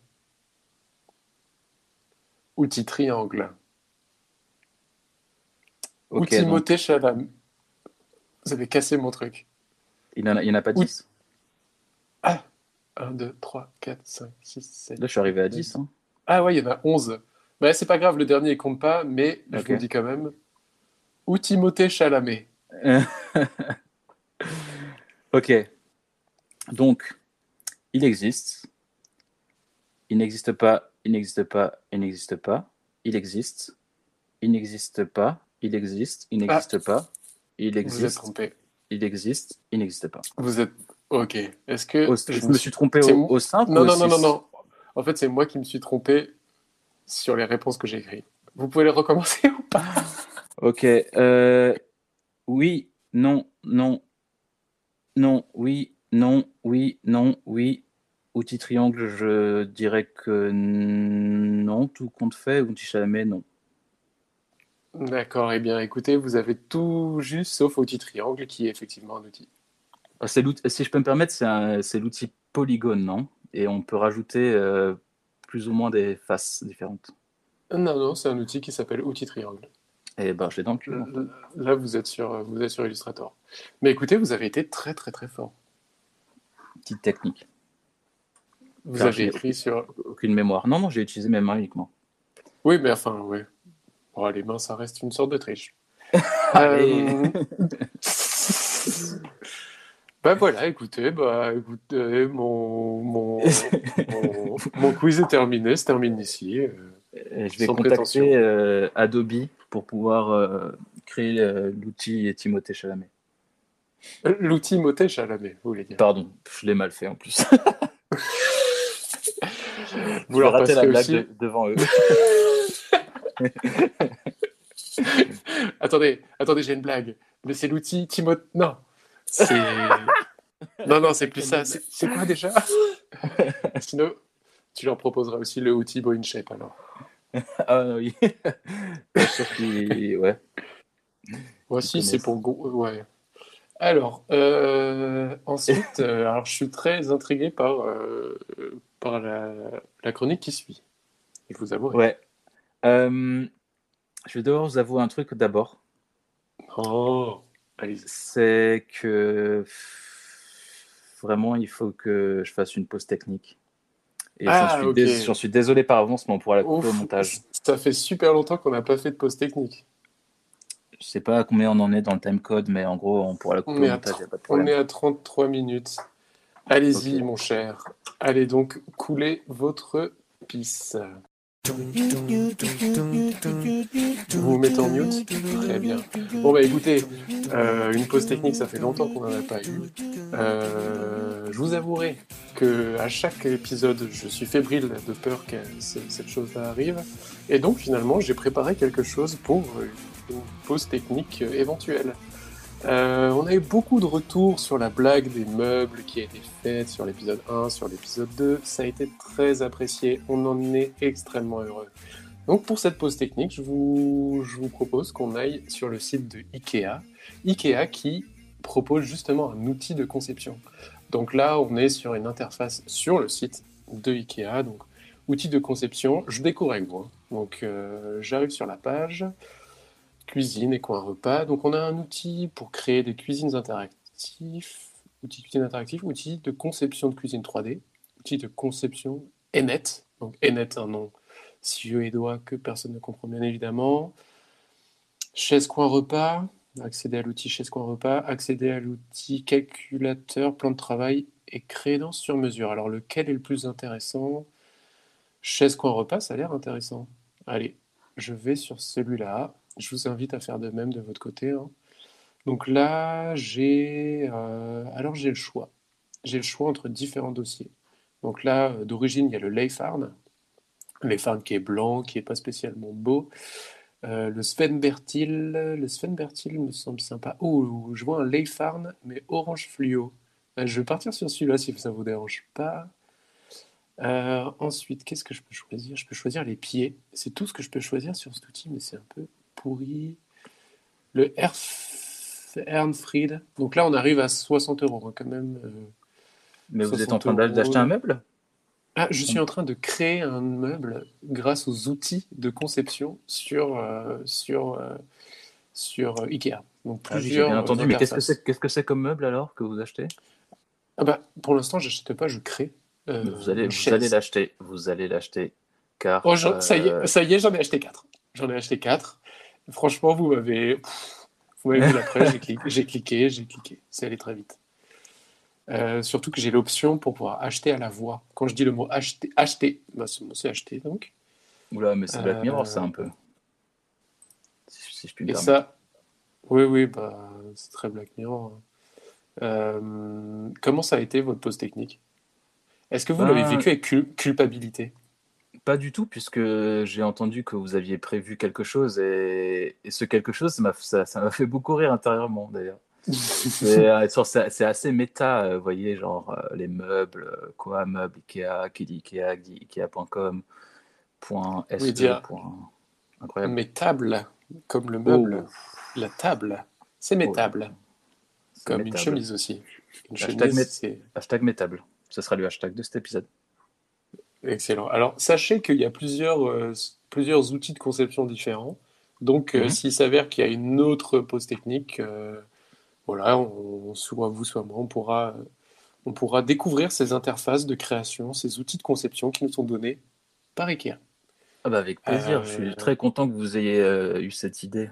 Outil triangle. Outil donc, moté chalam. Vous avez cassé mon truc. Il n'y en, a- en pas Oui. 10. 1, 2, 3, 4, 5, 6, 7. Là, je suis arrivé à 10. hein. Ah ouais, il y en a 11. Bah, c'est pas grave, le dernier il compte pas, mais je vous le dis quand même. Ou Timothée Chalamet. ok. Donc, il existe. Il n'existe pas. Il n'existe pas. Il n'existe pas. Il existe. Il n'existe pas. Il existe. Il n'existe pas. Il Vous êtes existe. trompé. Il existe. Il n'existe pas. Vous êtes. Ok. Est-ce que. Au- je me suis trompé au, simple Non, ou non, non, non, non. En fait, c'est moi qui me suis trompé sur les réponses que j'ai écrites. Vous pouvez les recommencer ou pas Ok. euh, oui, non, non, non, oui, non, oui, non, oui. Outil triangle, je dirais que non, tout compte fait. Outil Chalamet, non. D'accord, eh bien écoutez, vous avez tout juste sauf outil triangle qui est effectivement un outil. Ah, c'est si je peux me permettre, c'est l'outil polygone, non? Et on peut rajouter euh, plus ou moins des faces différentes. Non, non, c'est un outil qui s'appelle outil triangle. Et ben, je l'ai dans le cul. Là, vous êtes sur, vous êtes sur Illustrator. Mais écoutez, vous avez été très très très fort. Petite technique. Vous avez écrit sur. Aucune mémoire. Non, non, j'ai utilisé mes mains uniquement. Oui, mais enfin, oui. Bon, les mains, ça reste une sorte de triche. Euh, Bah voilà, écoutez, bah écoutez, mon, mon, mon, mon quiz est terminé, se termine ici. euh. Et je vais prétention. contacter euh, Adobe pour pouvoir euh, créer euh, l'outil Timothée Chalamet. L'outil motet Chalamet, vous voulez dire. Pardon, je l'ai mal fait en plus. Vous leur raté la blague aussi. de- devant eux. Attendez, attendez, j'ai une blague. Mais c'est l'outil Timothée. Non, c'est. non, non, c'est plus ça. C'est quoi déjà? Sinon, tu leur proposeras aussi le outil Bow in Shape alors. ah oui. Ouais. Voici, c'est pour. go- Ouais. Alors, euh, ensuite, euh, alors, je suis très intrigué par, euh, par la, la chronique qui suit. Je vous avoue. ouais. Euh, je vais devoir vous avouer un truc d'abord. Oh. C'est que vraiment, il faut que je fasse une pause technique. Et Ah, j'en suis, dés- désolé par avance, mais on pourra la couper au montage. Ça fait super longtemps qu'on n'a pas fait de pause technique. Je sais pas combien on en est dans le timecode, mais en gros, on pourra la couper On au montage, pas de on est à 33 minutes. Allez-y, mon cher. Allez donc couler votre pisse. Vous vous mettez en mute Très bien. Bon, bah écoutez, euh, une pause technique, ça fait longtemps qu'on n'en a pas eu. Euh, je vous avouerai que à chaque épisode, je suis fébrile de peur que ce- cette chose-là arrive. Et donc, finalement, j'ai préparé quelque chose pour une pause technique éventuelle. Euh, on a eu beaucoup de retours sur la blague des meubles qui a été faite sur l'épisode 1, sur l'épisode 2. Ça a été très apprécié. On en est extrêmement heureux. Donc pour cette pause technique, je vous, propose qu'on aille sur le site de Ikea. Ikea qui propose justement un outil de conception. Donc là, on est sur une interface sur le site de Ikea. Donc outil de conception, je découvre avec vous. hein. Donc euh, j'arrive sur la page cuisine et coin repas. Donc on a un outil pour créer des cuisines interactifs, outil de cuisine interactif, outil de conception de cuisine 3D, outil de conception Enet. Donc Enet, un nom suédois que personne ne comprend bien évidemment. Chaise coin repas, accéder à l'outil chaise coin repas, accéder à l'outil calculateur, plan de travail et crédence sur mesure. Alors lequel est le plus intéressant? Chaise coin repas, ça a l'air intéressant. Allez, je vais sur celui-là. Je vous invite à faire de même de votre côté. hein. Donc là, j'ai euh, alors j'ai le choix. J'ai le choix entre différents dossiers. Donc là, euh, d'origine, il y a le Leifarn. Leifarn qui est blanc, qui est pas spécialement beau. Euh, le Sven Bertil, le Sven Bertil me semble sympa. Oh, je vois un Leifarn, mais orange fluo. Je vais partir sur celui-là si ça vous dérange pas. Ensuite, qu'est-ce que je peux choisir? Je peux choisir les pieds. C'est tout ce que je peux choisir sur cet outil, mais c'est un peu pourri. Le Ernfried. Donc là, on arrive à 60 euros hein, quand même. euh. Mais vous êtes 60 en train d'acheter un meuble? Ah, je suis en train de créer un meuble grâce aux outils de conception sur, euh, sur, euh, sur Ikea. Donc Ah plusieurs bien entendu. Mais qu'est-ce que c'est qu'est-ce que c'est comme meuble alors que vous achetez? Ah bah, pour l'instant, j'achète pas, je crée. Vous allez, vous l'acheter. Vous allez l'acheter. Car. Oh, ça y est, ça y est, j'en ai acheté quatre. J'en ai acheté quatre. Franchement, vous m'avez, vous m'avez vu l'après, j'ai cliqué, j'ai cliqué, j'ai cliqué. C'est allé très vite. Euh, surtout que j'ai l'option pour pouvoir acheter à la voix. Quand je dis le mot acheter, acheter, bah, c'est acheter donc. Oula, mais c'est Black Euh, Mirror, ça un peu. Si, si je puis me Et ça, oui, oui, bah, c'est très Black Mirror. hein. Euh, comment ça a été votre pause technique? Est-ce que vous Ben- l'avez vécu avec cul- culpabilité? Pas du tout, puisque j'ai entendu que vous aviez prévu quelque chose et, et ce quelque chose, ça m'a fait beaucoup rire intérieurement d'ailleurs. C'est euh, c'est- assez méta, euh, vous voyez, genre euh, les meubles, quoi, meubles Ikea, qui dit Ikea, qui dit Ikea.com, point Oui, dire- point- incroyable. Mes tables, comme le meuble, la table, c'est mes Oh. comme une métable. chemise aussi. Une Hashtag chemise, c'est Hashtag métable. Ce sera le hashtag de cet épisode. Excellent. Alors, sachez qu'il y a plusieurs, euh, plusieurs outils de conception différents. Donc, euh, Mhm. s'il s'avère qu'il y a une autre pause technique, euh, voilà, on, soit vous, soit moi, on pourra, on pourra découvrir ces interfaces de création, ces outils de conception qui nous sont donnés par Ikea. Ah bah avec plaisir, je suis très content que vous ayez eu cette idée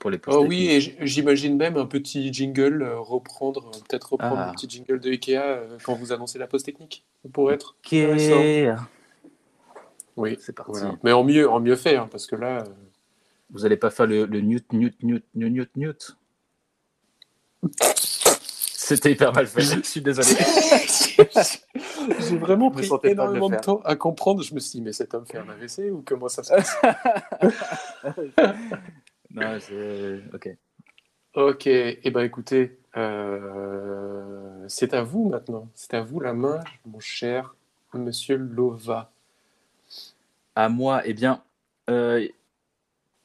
pour les Oh posts oui, et j'imagine même un petit jingle, euh, reprendre, peut-être reprendre Ah. un petit jingle de Ikea euh, quand vous annoncez la pause technique. Ça pourrait être. Ok, Oui, c'est parti. voilà. Mais en mieux, en mieux fait, hein, parce que là, euh, Vous allez pas faire le, le newt, newt, newt, newt, newt, newt? C'était hyper mal fait, je suis désolé. j'ai vraiment pris de énormément de, faire. temps à comprendre. Je me suis dit, mais cet homme fait un AVC ou comment ça se passe? non, c'est... Ok. Ok, et eh ben écoutez, euh, c'est à vous maintenant. C'est à vous la main, mon cher monsieur Lova. À moi, eh bien, euh,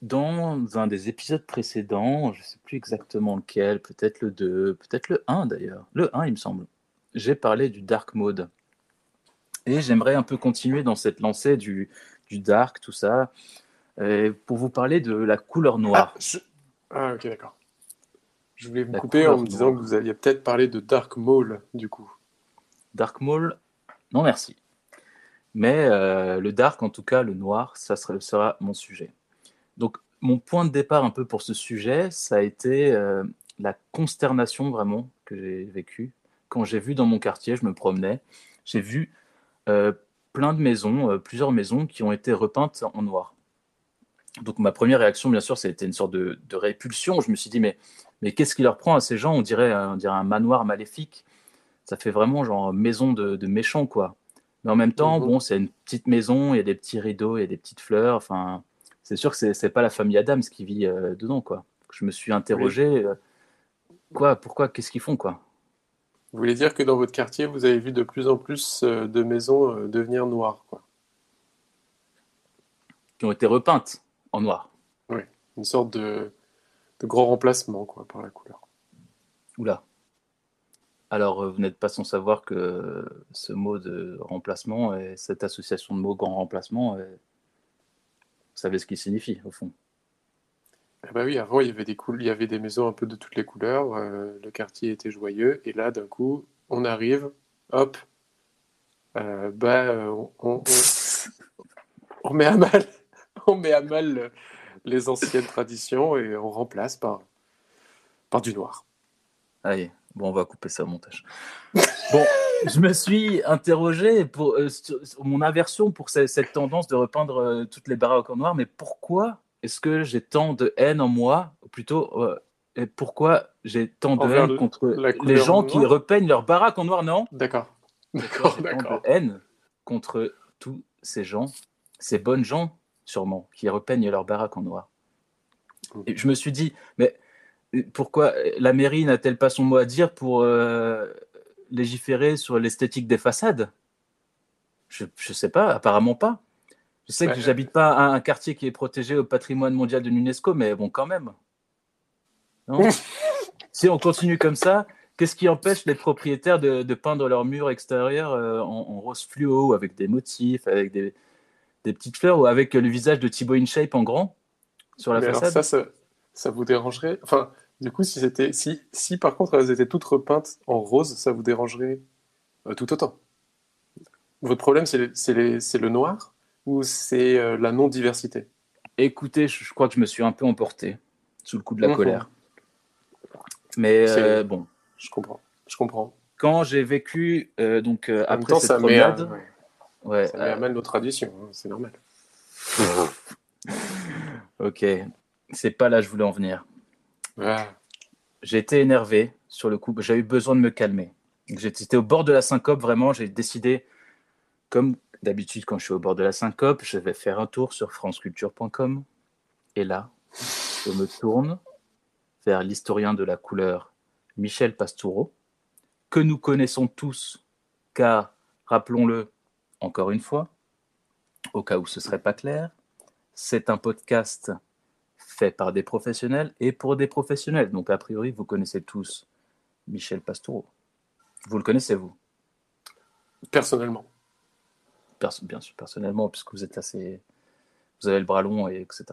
dans un des épisodes précédents, je ne sais plus exactement lequel, peut-être le 2, peut-être le 1 d'ailleurs, le 1 il me semble, j'ai parlé du dark mode. Et j'aimerais un peu continuer dans cette lancée du, du dark, tout ça, pour vous parler de la couleur noire. Ah, je- ah, ok, d'accord. Je voulais vous La couper en me disant noire. que vous alliez peut-être parler de Dark Maul, du coup. Dark Maul, non merci. Mais euh, le dark, en tout cas, le noir, ça sera, sera mon sujet. Donc, mon point de départ un peu pour ce sujet, ça a été euh, la consternation vraiment que j'ai vécue quand j'ai vu dans mon quartier, je me promenais, j'ai vu euh, plein de maisons, euh, plusieurs maisons qui ont été repeintes en noir. Donc ma première réaction, bien sûr, c'était une sorte de, de répulsion. Je me suis dit, mais, mais qu'est-ce qui leur prend à ces gens? On dirait, on dirait un manoir maléfique. Ça fait vraiment genre maison de, de méchants, quoi. Mais en même temps, Mhm. bon, c'est une petite maison, il y a des petits rideaux, il y a des petites fleurs. Enfin, c'est sûr que c'est, pas la famille Adams qui vit euh, dedans, quoi. Je me suis interrogé, euh, quoi, pourquoi, qu'est-ce qu'ils font, quoi? Vous voulez dire que dans votre quartier, vous avez vu de plus en plus euh, de maisons devenir noires, quoi? Qui ont été repeintes en noir. Une sorte de, de grand remplacement, quoi, par la couleur. Oula. Alors, euh, vous n'êtes pas sans savoir que ce mot de remplacement et cette association de mots grand remplacement, euh, vous savez ce qu'il signifie, au fond. Ah bah oui, avant, il y avait des il y avait des maisons un peu de toutes les couleurs, euh, le quartier était joyeux, et là, d'un coup, on arrive, hop, euh, bah, on, on- on- on met à mal, on met à mal les anciennes traditions et on remplace par, par du noir. Allez, bon, on va couper ça au montage. Bon, je me suis interrogé pour euh, mon aversion pour ce- cette tendance de repeindre euh, toutes les baraques en noir, mais pourquoi est-ce que j'ai tant de haine en moi, ou plutôt, euh, et pourquoi j'ai tant de Envers haine contre les gens qui repeignent leurs baraques en noir, non? D'accord. D'accord, d'accord. haine contre tous ces gens, ces bonnes gens, sûrement, qui repeignent leur baraque en noir. Et je me suis dit, mais euh, pourquoi la mairie n'a-t-elle pas son mot à dire pour euh, légiférer sur l'esthétique des façades? Je ne sais pas, apparemment pas. Je sais que Ouais. j'habite pas un, un quartier qui est protégé au patrimoine mondial de l'UNESCO, mais bon, quand même. Non? Si on continue comme ça, qu'est-ce qui empêche les propriétaires de, de peindre leurs murs extérieurs euh, en, en rose fluo, avec des motifs, avec des, des petites fleurs, ou avec le visage de Thibaut InShape en grand sur la Mais façade ça, ça, ça vous dérangerait Enfin, du coup, si c'était, si, si par contre elles étaient toutes repeintes en rose, ça vous dérangerait euh, tout autant. Votre problème, c'est le, noir ou c'est euh, la non-diversité? Écoutez, je, je crois que je me suis un peu emporté sous le coup de la Mhm. colère. Mais euh, bon, Je comprends. Je comprends. quand j'ai vécu donc En après temps, cette promenade, ouais, ouais, ça met à mal nos traditions. hein, c'est normal. ok, c'est pas là que je voulais en venir. Ah, J'ai été énervé sur le coup. J'ai eu besoin de me calmer. J'étais au bord de la syncope, vraiment. J'ai décidé, comme d'habitude, quand je suis au bord de la syncope, je vais faire un tour sur franceculture.com. Et là, je me tourne vers l'historien de la couleur, Michel Pastoureau, que nous connaissons tous, car, rappelons-le encore une fois, au cas où ce serait pas clair, c'est un podcast fait par des professionnels et pour des professionnels. Donc, a priori, vous connaissez tous Michel Pastoureau. Vous le connaissez, vous? Personnellement. Perso- Bien sûr, personnellement, puisque vous êtes assez. Vous avez le bras long, et etc.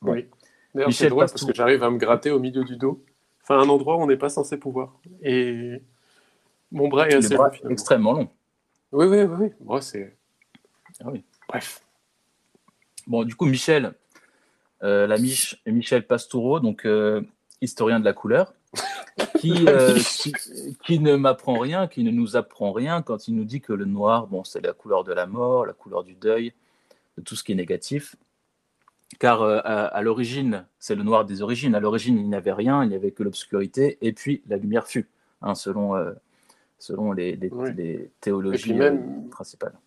Bon. Oui. D'ailleurs, Michel c'est drôle parce que j'arrive à me gratter au milieu du dos. Enfin, un endroit où on n'est pas censé pouvoir. Et mon bras est Le assez bras long, finalement. extrêmement long. Oui, oui, oui. Moi, c'est. Ah oui. Bref. Bon, du coup, Michel, euh, la Mich Michel Pastoureau, donc euh, historien de la couleur, qui, euh, qui, qui ne m'apprend rien, qui ne nous apprend rien quand il nous dit que le noir, bon, c'est la couleur de la mort, la couleur du deuil, de tout ce qui est négatif. Car à, à l'origine, c'est le noir des origines. À l'origine, il n'y avait rien, il n'y avait que l'obscurité, et puis la lumière fut, hein, selon, selon les, les- Oui. les Et théologies même- euh, principales.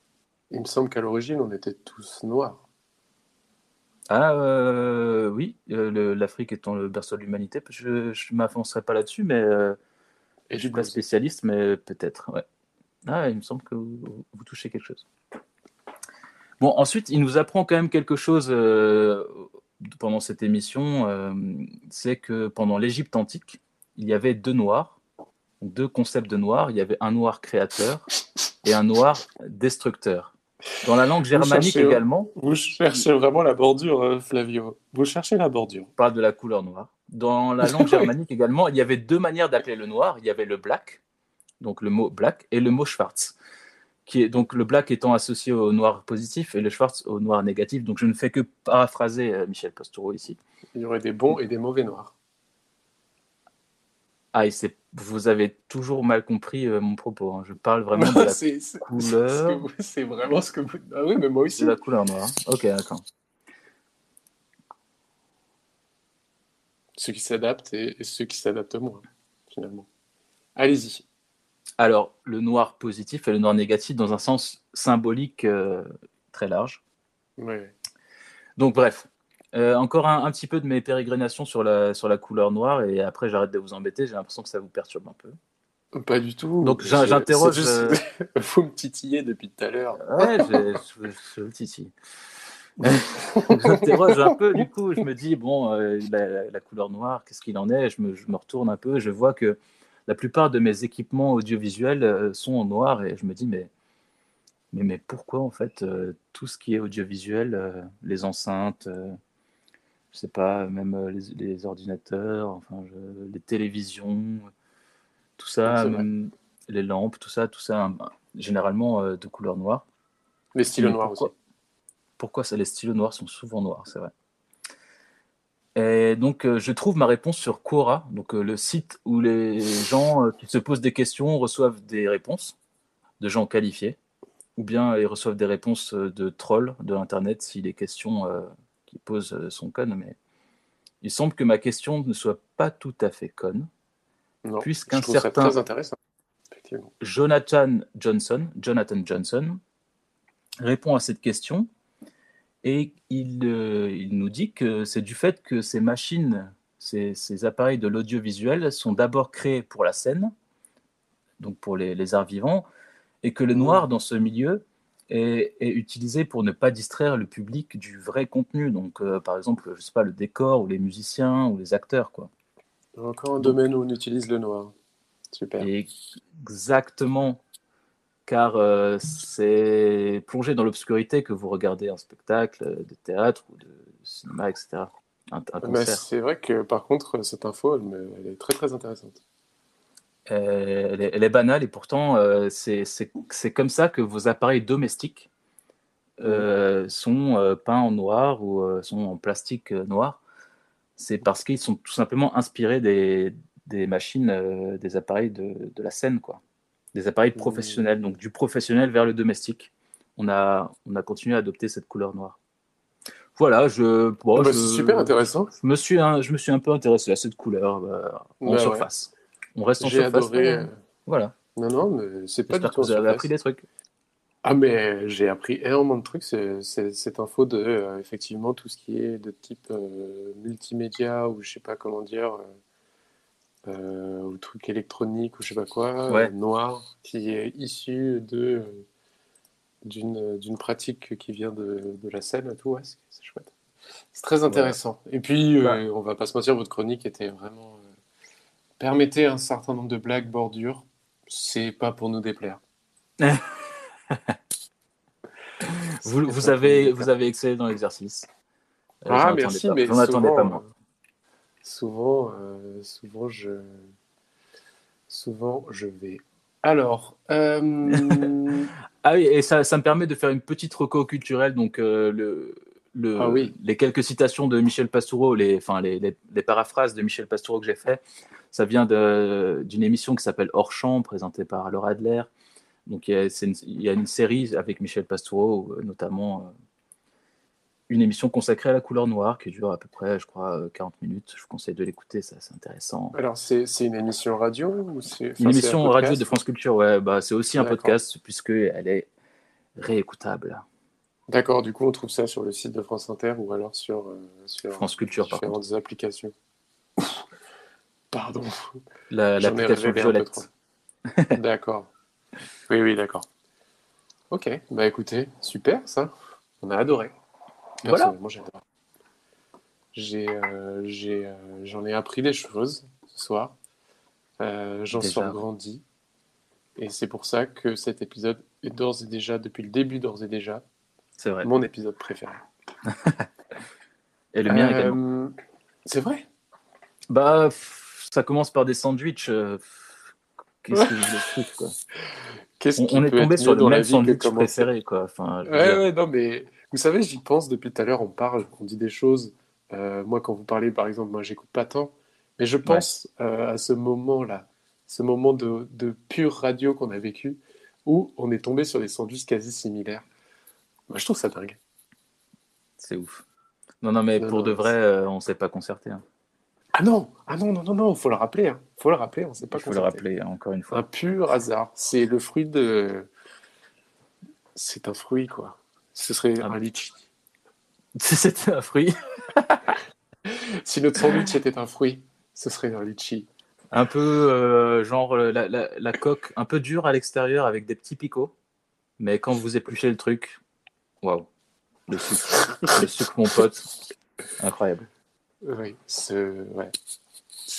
Il me semble qu'à l'origine, on était tous noirs. Ah euh, oui, euh, l'Afrique étant le berceau de l'humanité, je ne m'avancerai pas là-dessus, mais euh, Et je du suis pas spécialiste, mais peut-être. Ouais. Ah, il me semble que vous, vous touchez quelque chose. Bon, ensuite, il nous apprend quand même quelque chose pendant cette émission, c'est que pendant l'Égypte antique, il y avait deux noirs, deux concepts de noir. Il y avait un noir créateur et un noir destructeur. Dans la langue germanique cherchez, également, Vous cherchez vraiment la bordure, euh, Flavio. Vous cherchez la bordure. on parle de la couleur noire. Dans la langue germanique également, il y avait deux manières d'appeler le noir. Il y avait le black, donc le mot black, et le mot schwarz, qui est donc le black étant associé au noir positif et le schwarz au noir négatif. Donc je ne fais que paraphraser euh, Michel Pastoureau ici. Il y aurait des bons et des mauvais noirs. Ah, et vous avez toujours mal compris euh, mon propos. hein. Je parle vraiment de la, c'est couleur. c'est vraiment ce que vous. Ah oui, mais moi aussi. de la couleur noire. Ok, d'accord. Ceux qui s'adaptent et, et ceux qui s'adaptent moins, finalement. Allez-y. Alors, le noir positif et le noir négatif dans un sens symbolique euh, très large. Ouais. Donc bref, Euh, encore un, un petit peu de mes pérégrinations sur la, sur la couleur noire et après j'arrête de vous embêter, j'ai l'impression que ça vous perturbe un peu. Pas du tout. Donc, j'interroge, juste- Vous me titillez depuis tout à l'heure. Ouais, je, je titille. J'interroge un peu, du coup, je me dis, bon, euh, la, couleur noire, qu'est-ce qu'il en est? Je me, je me retourne un peu, je vois que la plupart de mes équipements audiovisuels euh, sont en noir et je me dis, mais, mais, mais pourquoi en fait euh, tout ce qui est audiovisuel, euh, les enceintes, euh, je sais pas, même euh, les, les ordinateurs, enfin, je- les télévisions, tout ça, même les lampes, tout ça, tout ça, généralement euh, de couleur noire. Les stylos noirs pourquoi, aussi. Pourquoi ça, les stylos noirs sont souvent noirs, c'est vrai. Et donc, euh, je trouve ma réponse sur Quora, donc euh, le site où les gens qui se posent des questions reçoivent des réponses de gens qualifiés, ou bien ils reçoivent des réponses de trolls de Internet si les questions posent euh, sont connes. Mais il semble que ma question ne soit pas tout à fait conne. Puisqu'un certain- très intéressant. Effectivement. Jonathan Johnson, Jonathan Johnson répond à cette question et il, euh, il nous dit que c'est du fait que ces machines, ces, ces appareils de l'audiovisuel sont d'abord créés pour la scène, donc pour les, les arts vivants, et que le noir dans ce milieu est, est utilisé pour ne pas distraire le public du vrai contenu, donc euh, par exemple, je sais pas, le décor ou les musiciens ou les acteurs, quoi. Encore un domaine où on utilise le noir. Super. Exactement, car euh, c'est plongé dans l'obscurité que vous regardez un spectacle de théâtre ou de cinéma, etc. c'est vrai que par contre, cette info, elle, me- elle est très très intéressante. Euh, elle, est, elle est banale et pourtant, euh, c'est comme ça que vos appareils domestiques euh, sont euh, peints en noir ou sont en plastique noir. C'est parce qu'ils sont tout simplement inspirés des, des machines, des appareils de, de la scène, quoi. Des appareils Mmh. professionnels, donc du professionnel vers le domestique. On a, on a continué à adopter cette couleur noire. Voilà, je, bon, Ah bah, je- super intéressant. je me, suis, un- je me suis un peu intéressé à cette couleur en Bah surface. On reste en J'ai surface. adoré. euh, Voilà. Non, non, mais c'est pas du tout vous avez appris des trucs. Ah, mais j'ai appris énormément de trucs. C'est c'est- cette info de, euh, effectivement, tout ce qui est de type euh, multimédia ou je sais pas comment dire, euh, ou truc électronique ou je sais pas quoi, Ouais. noir, qui est issu de d'une d'une pratique qui vient de, de la scène tout. Ouais, c'est c'est chouette. C'est très intéressant. Et puis, Bah. on va pas se mentir, votre chronique était vraiment. Permettait un certain nombre de blagues bordures. C'est pas pour nous déplaire. Vous, pas avez, vous avez excellé dans l'exercice. Euh, Ah, merci, attendais mais pas, j'en attendais souvent, pas moi. Souvent, euh, souvent, je, souvent, je vais. Alors, euh, Ah oui, et ça, ça me permet de faire une petite reco culturelle. Donc, le, le, Ah oui. les quelques citations de Michel Pastoureau, les, enfin, les, les, les paraphrases de Michel Pastoureau que j'ai fait, ça vient d'une émission qui s'appelle Hors Champ, présentée par Laura Adler. Donc, il y, a, une, il y a une série avec Michel Pastoureau, euh, notamment euh, une émission consacrée à la couleur noire qui dure à peu près, je crois, euh, 40 minutes. Je vous conseille de l'écouter, ça, c'est intéressant. alors c'est une émission radio ou c'est enfin, Une un émission radio de France Culture, ouais, bah, c'est aussi un podcast puisqu'elle est réécoutable. D'accord, du coup, on trouve ça sur le site de France Inter ou alors sur, euh, sur France Culture, par différentes applications. Pardon, La- L'application peu Violette. D'accord. Oui, oui, d'accord. Ok, bah écoutez, super ça. On a adoré. Voilà. Adoré. J'ai, euh, j'ai, euh, j'en ai appris des choses ce soir. J'en sors grandi. Et c'est pour ça que cet épisode est d'ores et déjà, depuis le début d'ores et déjà, C'est vrai. mon épisode préféré. Et le mien Euh, également. C'est vrai? Bah, ça commence par des sandwichs. euh, Qu'est-ce que je explique, quoi? Qu'est-ce on, est tombé sur le même sandwich préféré, quoi. Enfin, Ouais, dire, ouais, non, mais vous savez, j'y pense depuis tout à l'heure, on parle, on dit des choses. Euh, moi, quand vous parlez, par exemple, moi, j'écoute pas tant, mais je pense euh, à ce moment-là, ce moment de, de pure radio qu'on a vécu, où on est tombé sur des sandwichs quasi similaires. Moi, je trouve ça dingue. C'est ouf. Non, non, mais Non, pour non, de vrai, euh, on s'est pas concerté. hein. Ah non, ah non, non, non, non, faut le rappeler, hein. faut le rappeler, on sait pas Il faut le rappeler encore une Un fois. pur hasard. C'est le fruit de. C'est un fruit, quoi. Ce serait Ah. un litchi. C'était un fruit. Si notre sandwich était un fruit, ce serait un litchi. Un peu euh, genre euh, la, la- la coque un peu dure à l'extérieur avec des petits picots. Mais quand vous épluchez le truc, waouh. Le sucre. le sucre, mon pote. Incroyable. Oui, ce... ouais.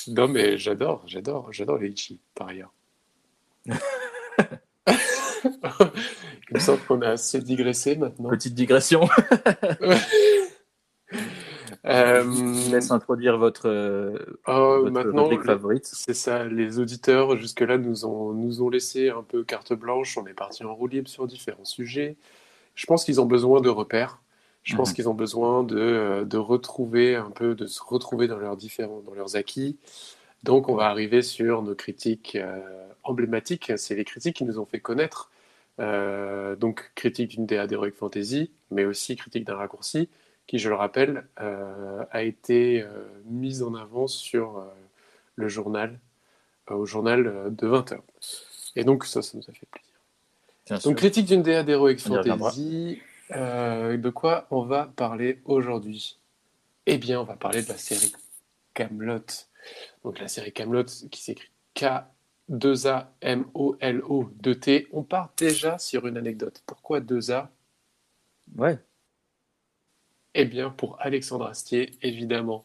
Non, mais j'adore, j'adore, j'adore les litchis, par ailleurs. Il me semble qu'on a assez digressé maintenant. Petite digression. Euh, Je vous laisse introduire votre, euh, oh, votre maintenant, rubrique favorite. c'est ça, les auditeurs jusque-là nous ont, nous ont laissé un peu carte blanche, on est parti en roue libre sur différents sujets. Je pense qu'ils ont besoin de repères. Je pense Mhm. qu'ils ont besoin de, euh, de retrouver un peu, de se retrouver dans leurs différents, dans leurs acquis. Donc, on va arriver sur nos critiques euh, emblématiques. C'est les critiques qui nous ont fait connaître. Euh, donc, critique d'une DA d'Heroic Fantasy, mais aussi critique d'un raccourci, qui, je le rappelle, euh, a été mise en avant sur le journal, au journal de 20h. Et donc, ça, ça nous a fait plaisir. Bien sûr. Donc, critique d'une DA d'Heroic. Fantasy. Euh, de quoi on va parler aujourd'hui? Eh bien, on va parler de la série Camelot. Donc, la série Camelot qui s'écrit K-2-A-M-O-L-O-2-T. On part déjà sur une anecdote. Pourquoi 2A Ouais. Eh bien, pour Alexandre Astier, évidemment,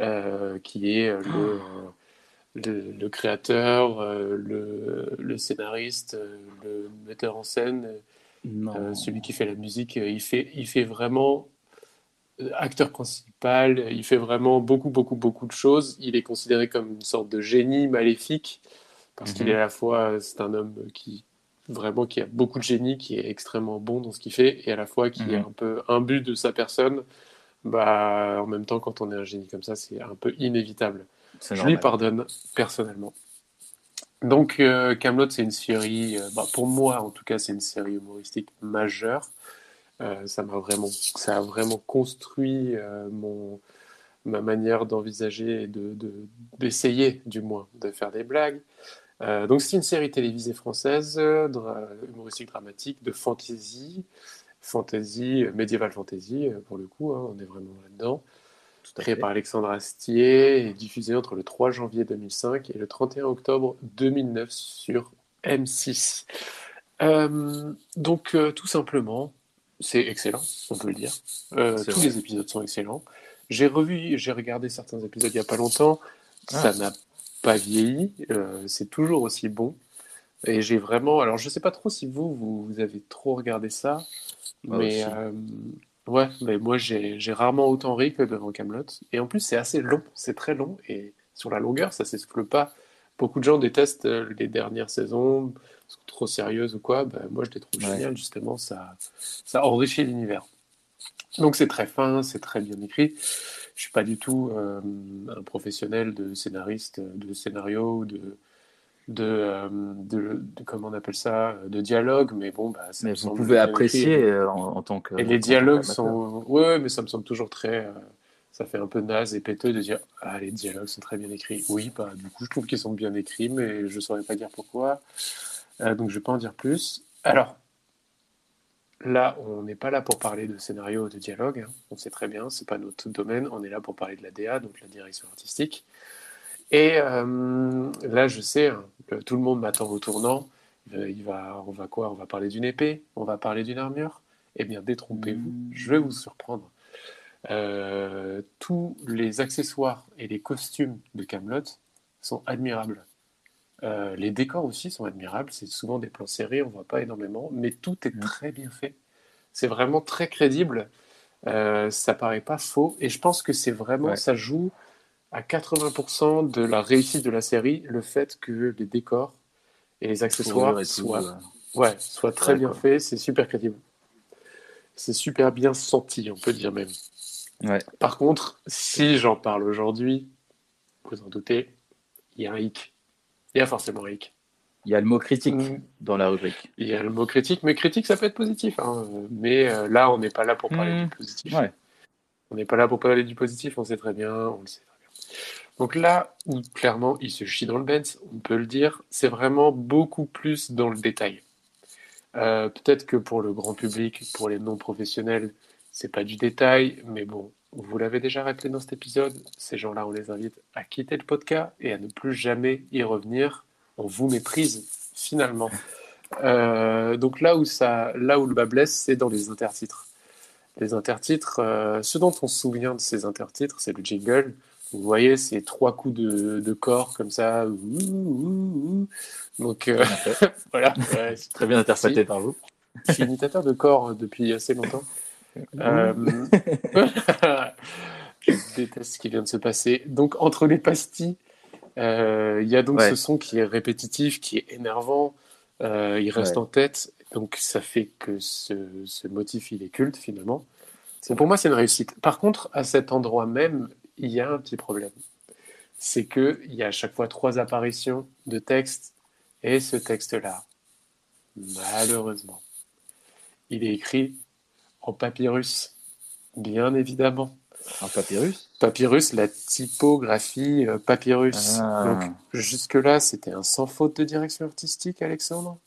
euh, qui est le, euh, le, le créateur, euh, le, le scénariste, euh, le metteur en scène, euh, celui qui fait la musique. il, fait, il fait vraiment acteur principal, il fait vraiment beaucoup, beaucoup, beaucoup de choses. Il est considéré comme une sorte de génie maléfique parce qu'il Mhm. est à la fois, c'est un homme qui vraiment qui a beaucoup de génie, qui est extrêmement bon dans ce qu'il fait, et à la fois qui est Mhm. un peu imbu de sa personne. Bah, en même temps, quand on est un génie comme ça, c'est un peu inévitable. Je lui pardonne personnellement. Donc, euh, Camelot, c'est une série, euh, bah, pour moi en tout cas, c'est une série humoristique majeure. Euh, ça m'a vraiment, ça a vraiment construit mon, ma manière d'envisager et de, de- d'essayer, du moins, de faire des blagues. Donc, c'est une série télévisée française, dra- humoristique dramatique, de fantasy, fantasy, euh, médiéval fantasy, pour le coup, hein, on est vraiment là-dedans créé par Alexandre Astier et diffusé entre le 3 janvier 2005 et le 31 octobre 2009 sur M6. Euh, donc, euh, tout simplement, c'est excellent, on peut le dire. Euh, tous vrai. les épisodes sont excellents. J'ai revu, j'ai regardé certains épisodes il n'y a pas longtemps. Ça Ah. n'a pas vieilli. c'est toujours aussi bon. Et j'ai vraiment. Alors, je sais pas trop si vous, vous, vous avez trop regardé ça. Moi mais ouais, mais moi, j'ai rarement autant ri que devant Camelot. Et en plus, c'est assez long. C'est très long. Et sur la longueur, ça s'essouffle pas. Beaucoup de gens détestent euh, les dernières saisons, sont trop sérieuses ou quoi. Ben, moi, je les trouve Ouais. géniales, justement. Ça, ça enrichit l'univers. Donc, c'est très fin, c'est très bien écrit. Je suis pas du tout euh, un professionnel de scénariste, de scénario, ou de, de, euh, de, de- comment on appelle ça, de dialogue, mais bon, bah, ça Mais vous pouvez apprécier euh, en, en tant que. Et les dialogues sont, ouais, mais ça me semble toujours très, euh, ça fait un peu naze et péteux de dire, ah, les dialogues sont très bien écrits. Oui, bah, du coup, je trouve qu'ils sont bien écrits, mais je saurais pas dire pourquoi. Euh, donc, je vais pas en dire plus. Alors, là, on n'est pas là pour parler de scénario ou de dialogue. hein. On sait très bien, c'est pas notre domaine. On est là pour parler de la DA, donc la direction artistique. Et euh, là, je sais, hein, tout le monde m'attend au tournant. Euh, il va, on va quoi? On va parler d'une épée? On va parler d'une armure? Eh bien, détrompez-vous, je vais vous surprendre. Euh, tous les accessoires et les costumes de Camelot sont admirables. Euh, les décors aussi sont admirables. C'est souvent des plans serrés, on voit pas énormément, mais tout est Mm. très bien fait. C'est vraiment très crédible. Euh, ça paraît pas faux, et je pense que c'est vraiment, Ouais. ça joue à 80% de la réussite de la série, le fait que les décors et les accessoires Fourrure et tout, soient, ouais, soient très Ouais, bien faits, c'est super crédible. C'est super bien senti, on peut dire même. Ouais. Par contre, si j'en parle aujourd'hui, vous en doutez, il y a un hic. Il y a forcément un hic. Il y a le mot critique Mm. dans la rubrique. Il y a le mot critique, mais critique, ça peut être positif. hein. Mais euh, là, on n'est pas là pour parler Mm. du positif. Ouais. On n'est pas là pour parler du positif, on sait très bien, on le sait très bien. Donc là où clairement il se chie dans le Benz, on peut le dire, c'est vraiment beaucoup plus dans le détail. Euh, Peut-être que pour le grand public, pour les non-professionnels, c'est pas du détail, mais bon, vous l'avez déjà rappelé dans cet épisode, ces gens-là, on les invite à quitter le podcast et à ne plus jamais y revenir. On vous méprise finalement. Euh, donc là où ça, là le bas blesse, c'est dans les intertitres. Les intertitres, euh, ce dont on se souvient de ces intertitres, c'est le jingle. Vous voyez, c'est trois coups de, de corps comme ça. Donc euh, voilà, ouais, Très bien interprété par vous. je suis imitateur de corps depuis assez longtemps. Euh, je déteste ce qui vient de se passer. Donc entre les pastilles, euh, il y a donc Ouais. ce son qui est répétitif, qui est énervant. il reste Ouais. en tête, donc ça fait que ce, ce motif il est culte finalement. Pour moi c'est une réussite. Par contre, à cet endroit même, il y a un petit problème. C'est que il y a à chaque fois trois apparitions de texte et ce texte-là, malheureusement, il est écrit en papyrus, bien évidemment. Un papyrus? Papyrus, la typographie euh, papyrus. Ah. Donc jusque-là, c'était un sans faute de direction artistique, Alexandre.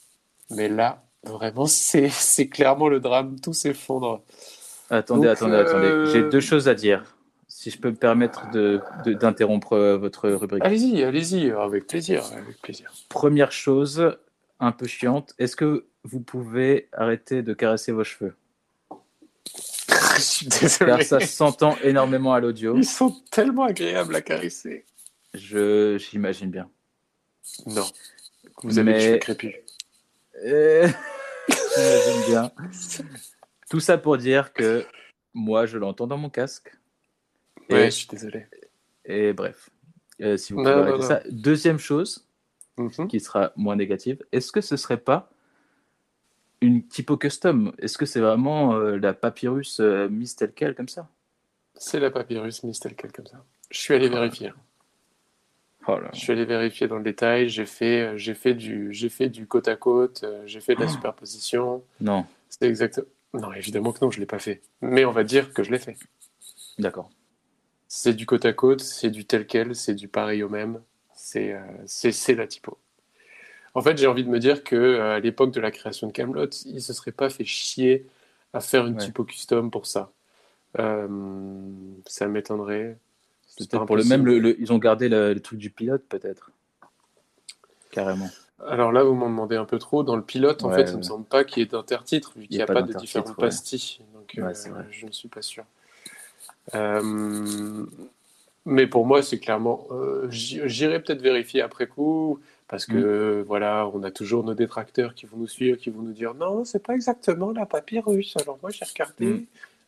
Mais là, vraiment, c'est c'est clairement le drame, tout s'effondre. Attendez, Donc, attendez, euh, attendez. J'ai deux choses à dire. Si je peux me permettre de- de- d'interrompre euh, votre rubrique. Allez-y, allez-y, avec plaisir, avec plaisir. Première chose, un peu chiante. Est-ce que vous pouvez arrêter de caresser vos cheveux? Je suis désolé. Car ça s'entend énormément à l'audio. Ils sont tellement agréables à caresser. Je j'imagine bien. Non. Vous avez Mais- les cheveux crépus. Euh, J'imagine bien. Tout ça pour dire que Moi, je l'entends dans mon casque. Ouais, Et, je suis désolé. et bref, Euh, si vous pouvez non, arrêter non. ça. Deuxième chose Mhm. qui sera moins négative, est-ce que ce serait pas une typo custom? Est-ce que c'est vraiment euh, la papyrus euh, mise telle quelle comme ça? C'est la papyrus mise telle quelle comme ça. Je suis allé vérifier. Oh là. Je suis allé vérifier dans le détail. J'ai fait, euh, j'ai fait du, j'ai fait du côte à côte. euh, J'ai fait de la Oh. superposition. Non, C'est exact. Non, évidemment que non, je l'ai pas fait. Mais on va dire que je l'ai fait. d'accord. C'est du côte à côte, c'est du tel quel, c'est du pareil au même. C'est, euh, la typo. En fait, j'ai envie de me dire que euh, à l'époque de la création de Camelot, ils se seraient pas fait chier à faire une Ouais. typo custom pour ça. Euh, ça m'étonnerait. Pour le même, le, le- ils ont gardé le, le truc du pilote, peut-être. Carrément. Alors là, vous m'en demandez un peu trop. Dans le pilote, en Ouais, fait, ça ne ouais. me semble pas qu'il y ait d'intertitre, vu qu'il n'y a, pas, de ouais. pastilles. Donc, euh, je ne suis pas sûr. Euh, mais pour moi, c'est clairement. euh, J'irai peut-être vérifier après coup, parce que Mm. voilà, on a toujours nos détracteurs qui vont nous suivre, qui vont nous dire non, c'est pas exactement la papyrus. Alors moi, j'ai regardé. Mm.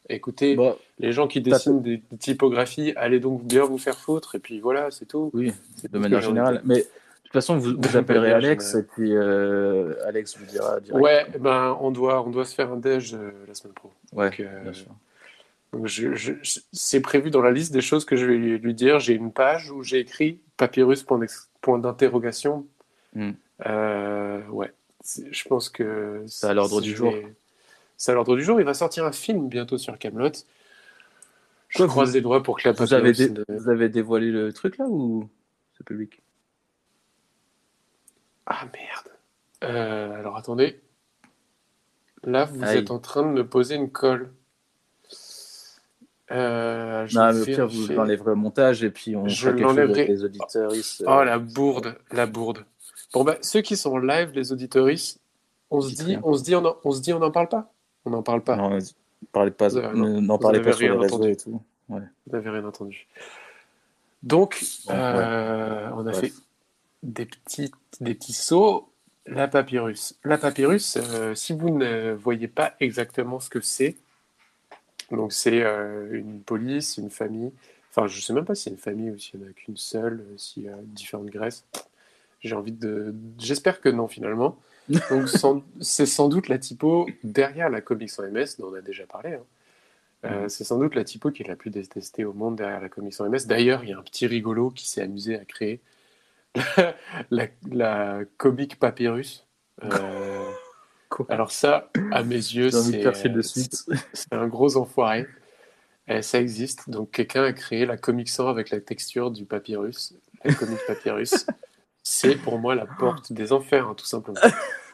Écoutez, Bon, les gens qui dessinent des, des typographies, allez donc bien vous faire foutre, et puis voilà, c'est tout. oui, de tout manière générale. Mais de toute façon, vous, appellerez Alex, et puis euh, Alex vous dira direct. Ouais, ben on doit, on doit se faire un déj euh, la semaine pro. Ouais, Donc, euh, bien sûr. Donc je, je- je- c'est prévu dans la liste des choses que je vais lui, lui dire. J'ai une page où j'ai écrit papyrus point d'interrogation. Hmm. Euh, ouais, je pense que C'est à l'ordre du jour. C'est à l'ordre du jour. Il va sortir un film bientôt sur Camelot. Je croise vous- les doigts pour que la Vous avez, dé- vous avez dévoilé le truc là ou c'est public? Ah merde. Euh, alors attendez. Là, vous Aïe. êtes en train de me poser une colle. Euh, je Non, mais au pire, vous l'enlèverez au montage et puis on Je l'enlèverai. les auditeurs. Oh la bourde, la bourde. Bon bah ceux qui sont live, les auditoristes, on se dit, on se dit, on en- on se dit, on n'en parle pas. On n'en parle pas. Non, parlez pas, non, n'en parlez pas sur les rien réseaux entendu. et tout. Vous n'avez rien entendu. Donc, Bon, euh, on a Bref. fait des petits, des petits sauts. La papyrus. La papyrus, euh, si vous ne voyez pas exactement ce que c'est, donc c'est euh, une police, une famille. Enfin, je sais même pas s'il y a une famille ou s'il n'y en a qu'une seule, euh, s'il y a différentes Grèces. J'ai envie de. J'espère que non, finalement. Donc, sans- c'est sans doute la typo derrière la Comics en MS, dont on a déjà parlé. hein. Euh, c'est sans doute la typo qui est la plus détestée au monde derrière la Comics en MS. D'ailleurs, il y a un petit rigolo qui s'est amusé à créer la, la comic papyrus. Euh, Quoi alors ça, à mes yeux, c'est un gros enfoiré. Et ça existe. Donc quelqu'un a créé la Comic Sans avec la texture du papyrus, la comic papyrus. C'est pour moi la porte des enfers, hein, tout simplement.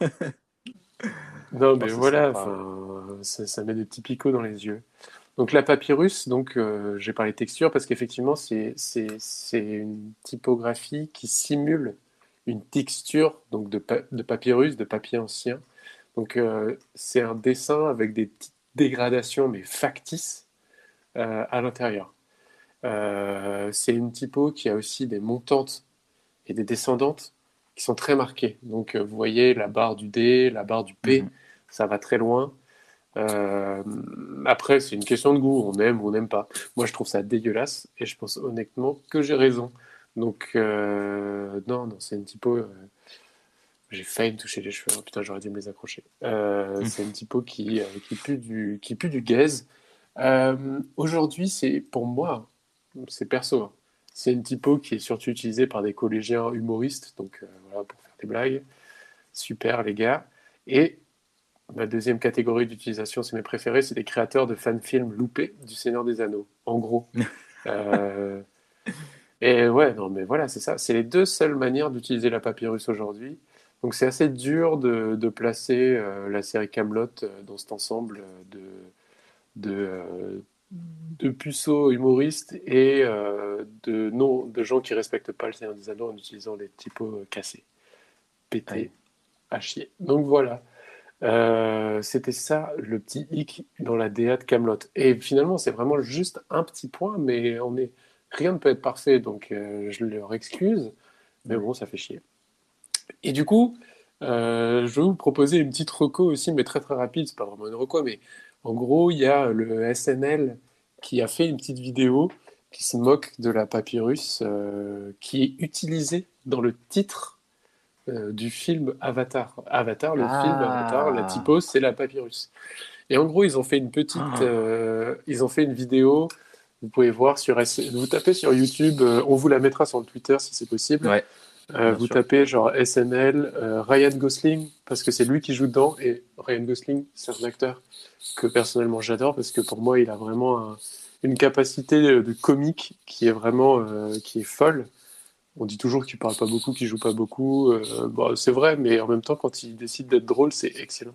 Non, mais voilà, ça, ça met des petits picots dans les yeux. Donc la papyrus, donc euh, j'ai parlé texture parce qu'effectivement c'est une typographie qui simule une texture donc de, pa- de papyrus, de papier ancien. Donc euh, c'est un dessin avec des petites dégradations mais factices euh, à l'intérieur. Euh, c'est une typo qui a aussi des montantes et des descendantes qui sont très marquées. Donc vous voyez la barre du D, la barre du P, Mhm. ça va très loin. Après, c'est une question de goût, on aime ou on n'aime pas. Moi, je trouve ça dégueulasse et je pense honnêtement que j'ai raison. Donc, non, non, c'est une typo. J'ai failli me toucher les cheveux. Oh, putain, j'aurais dû me les accrocher. Euh, Mm. C'est une typo qui, euh, qui, pue du, qui pue du gaze. Euh, Aujourd'hui, c'est pour moi, c'est perso. hein. C'est une typo qui est surtout utilisée par des collégiens humoristes, donc euh, voilà, pour faire des blagues. Super, les gars. Et ma deuxième catégorie d'utilisation, c'est mes préférés, c'est des créateurs de fan-films loupés du Seigneur des Anneaux, en gros. Euh, et ouais, non, mais voilà, c'est ça. C'est les deux seules manières d'utiliser la papyrus aujourd'hui. Donc c'est assez dur de, de placer euh, la série Camelot dans cet ensemble euh, de, de, euh, de puceaux humoristes et euh, de, non, de gens qui respectent pas le Seigneur des Anneaux en utilisant les typos euh, cassés, pétés, Ouais. à chier. Donc voilà. Euh, c'était ça le petit hic dans la DA de Camelot. Et finalement, c'est vraiment juste un petit point, mais on est rien ne peut être parfait, donc euh, je leur excuse. Mais bon, ça fait chier. Et du coup, euh, je vais vous proposer une petite reco aussi, mais très très rapide. C'est pas vraiment une reco, mais En gros, il y a le SNL qui a fait une petite vidéo qui se moque de la papyrus euh, qui est utilisée dans le titre euh, du film Avatar. Avatar, le Ah. film Avatar, la typo, c'est la papyrus. Et en gros, ils ont fait une petite, Ah. ils ont fait une vidéo. Vous pouvez voir sur, vous tapez sur YouTube. on vous la mettra sur le Twitter si c'est possible. Ouais. Euh, vous sûr. tapez genre SNL, euh, Ryan Gosling, parce que c'est lui qui joue dedans. Et Ryan Gosling, c'est un acteur que personnellement j'adore, parce que pour moi, il a vraiment un- une capacité de comique qui est vraiment euh, qui est folle. On dit toujours qu'il parle pas beaucoup, qu'il joue pas beaucoup. Bon, c'est vrai, mais en même temps, quand il décide d'être drôle, c'est excellent.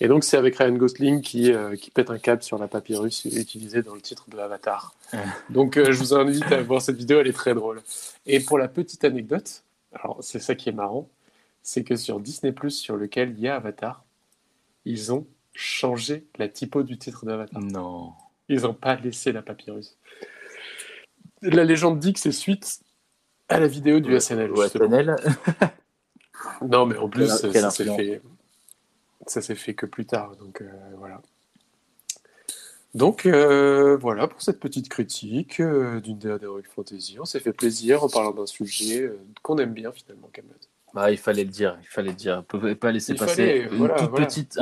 Et donc, c'est avec Ryan Gosling qui, euh, qui pète un câble sur la papyrus utilisée dans le titre de Avatar. Ouais. Donc, euh, je vous invite à voir cette vidéo, elle est très drôle. Et pour la petite anecdote, alors c'est ça qui est marrant, c'est que sur Disney Plus, sur lequel il y a Avatar, ils ont changé la typo du titre d'Avatar. Non. Ils n'ont pas laissé la papyrus. La légende dit que c'est suite à la vidéo du SNL. Ou justement. SNL. Non, mais en plus, Quelle- ça, quelle ça s'est fait, ça s'est fait que plus tard. Donc euh, voilà. Donc euh, voilà pour cette petite critique euh, d'une DA d'Heroic Fantasy. On s'est fait plaisir en parlant d'un sujet euh, qu'on aime bien finalement, Camelot. Bah, il fallait le dire, il fallait le dire. Vous pouvez pas laisser Il passer fallait, une voilà, toute voilà. petite.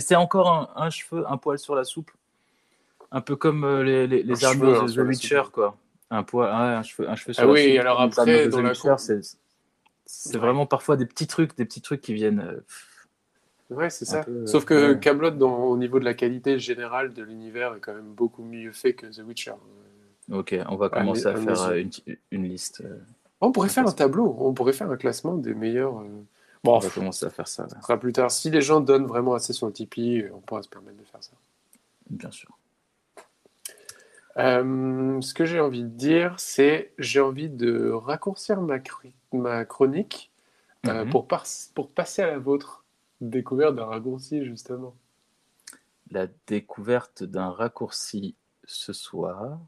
c'est encore un, un cheveu, un poil sur la soupe. Un peu comme les, les, les armures de sur The la Witcher, quoi. Un, poil, un, cheveu, un cheveu sur Ah la oui, soupe. alors comme les après, dans The la c'est c'est Ouais. vraiment parfois des petits trucs, des petits trucs qui viennent. Ouais, c'est ça. peu, Sauf que ouais. Camelot, au niveau de la qualité générale de l'univers, est quand même beaucoup mieux fait que The Witcher. Ok, on va Ouais, commencer à faire euh, une, une liste. euh, On pourrait faire un tableau. On pourrait faire un classement des meilleurs. euh, Bon, on va commencer à faire ça, là, Ce sera plus tard. Si les gens donnent vraiment assez sur le Tipeee, on pourra se permettre de faire ça. bien sûr. Euh, ce que j'ai envie de dire, c'est j'ai envie de raccourcir ma, chronique euh, Mhm. pour, par- pour passer à la vôtre. Découverte d'un raccourci, justement. La découverte d'un raccourci ce soir.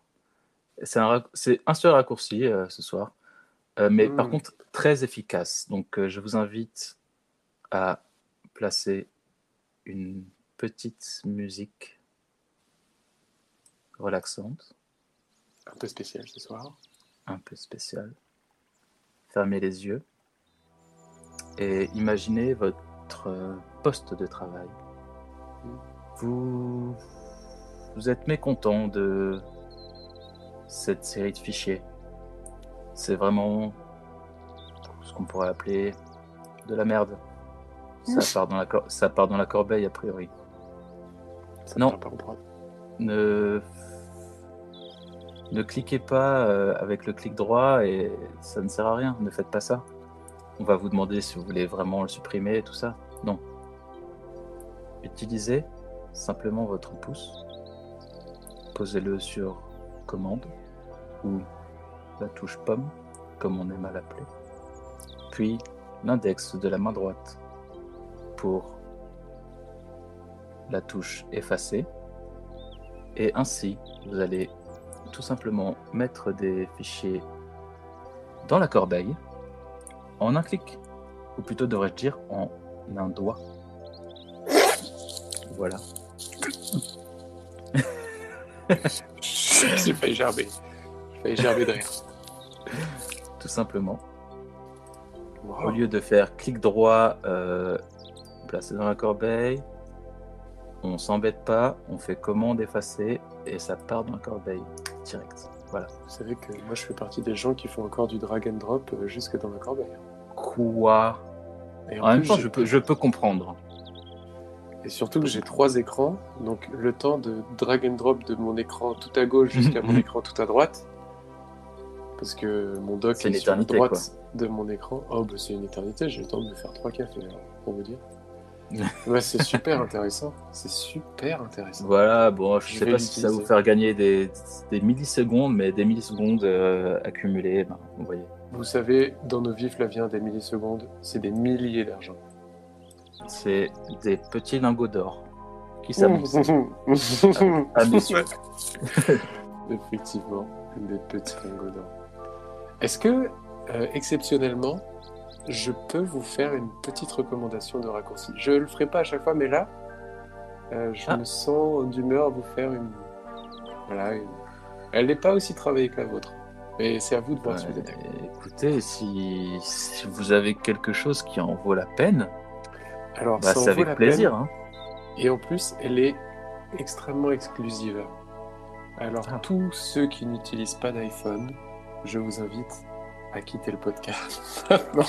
C'est un, rac- c'est un seul raccourci euh, ce soir, euh, mais par Mm. contre très efficace. Donc euh, je vous invite à placer une petite musique relaxante, Un peu spécial ce soir. un peu spéciale. Fermez les yeux et imaginez votre euh, poste de travail. Vous, vous êtes mécontent de cette série de fichiers. C'est vraiment ce qu'on pourrait appeler de la merde. Ça part dans la, cor- ça part dans la corbeille a priori. Ça Non. Ne, ne cliquez pas euh, avec le clic droit et ça ne sert à rien. Ne faites pas ça. On va vous demander si vous voulez vraiment le supprimer et tout ça. Non. Utilisez simplement votre pouce. Posez-le sur commande ou la touche pomme, comme on aime à l'appeler. Puis l'index de la main droite pour la touche effacer. Et ainsi, vous allez tout simplement mettre des fichiers dans la corbeille en un clic. Ou plutôt devrais-je dire en un doigt. Voilà. J'ai failli gerber. J'ai failli gerber de rire. Tout simplement. Wow. Au lieu de faire clic droit, euh, placer dans la corbeille, on s'embête pas, on fait commande effacer et ça part dans la corbeille direct. Voilà. Vous savez que moi, je fais partie des gens qui font encore du drag and drop euh, jusque dans la corbeille. Quoi Et En même plus, temps, je peux, je peux comprendre. Et surtout que j'ai trois écrans, donc le temps de drag and drop de mon écran tout à gauche jusqu'à mon écran tout à droite. Parce que mon dock C'est est une sur la droite de mon écran. Oh, bah c'est une éternité, j'ai le temps de me faire trois cafés, alors, pour vous dire. ouais, c'est super intéressant. C'est super intéressant. Voilà, bon, je Je sais pas si ça va vous faire gagner des, des millisecondes, mais des millisecondes euh, accumulées, ben, vous voyez. Vous savez, dans nos vies, Flavien, des millisecondes, c'est des milliers d'argent. C'est des petits lingots d'or qui s'amoncent. ah. Effectivement, des petits lingots d'or. Est-ce que, euh, exceptionnellement, je peux vous faire une petite recommandation de raccourci? Je le ferai pas à chaque fois, mais là, Euh, je Ah. me sens d'humeur à vous faire une. Voilà. une- Elle n'est pas aussi travaillée que la vôtre. Mais c'est à vous de voir si vous êtes d'accord. Euh, écoutez, si, si vous avez quelque chose qui en vaut la peine, Alors, bah, c'est vaut avec la plaisir. peine. hein. Et en plus, elle est extrêmement exclusive. Alors, Ah. tous ceux qui n'utilisent pas d'iPhone, je vous invite à quitter le podcast. non.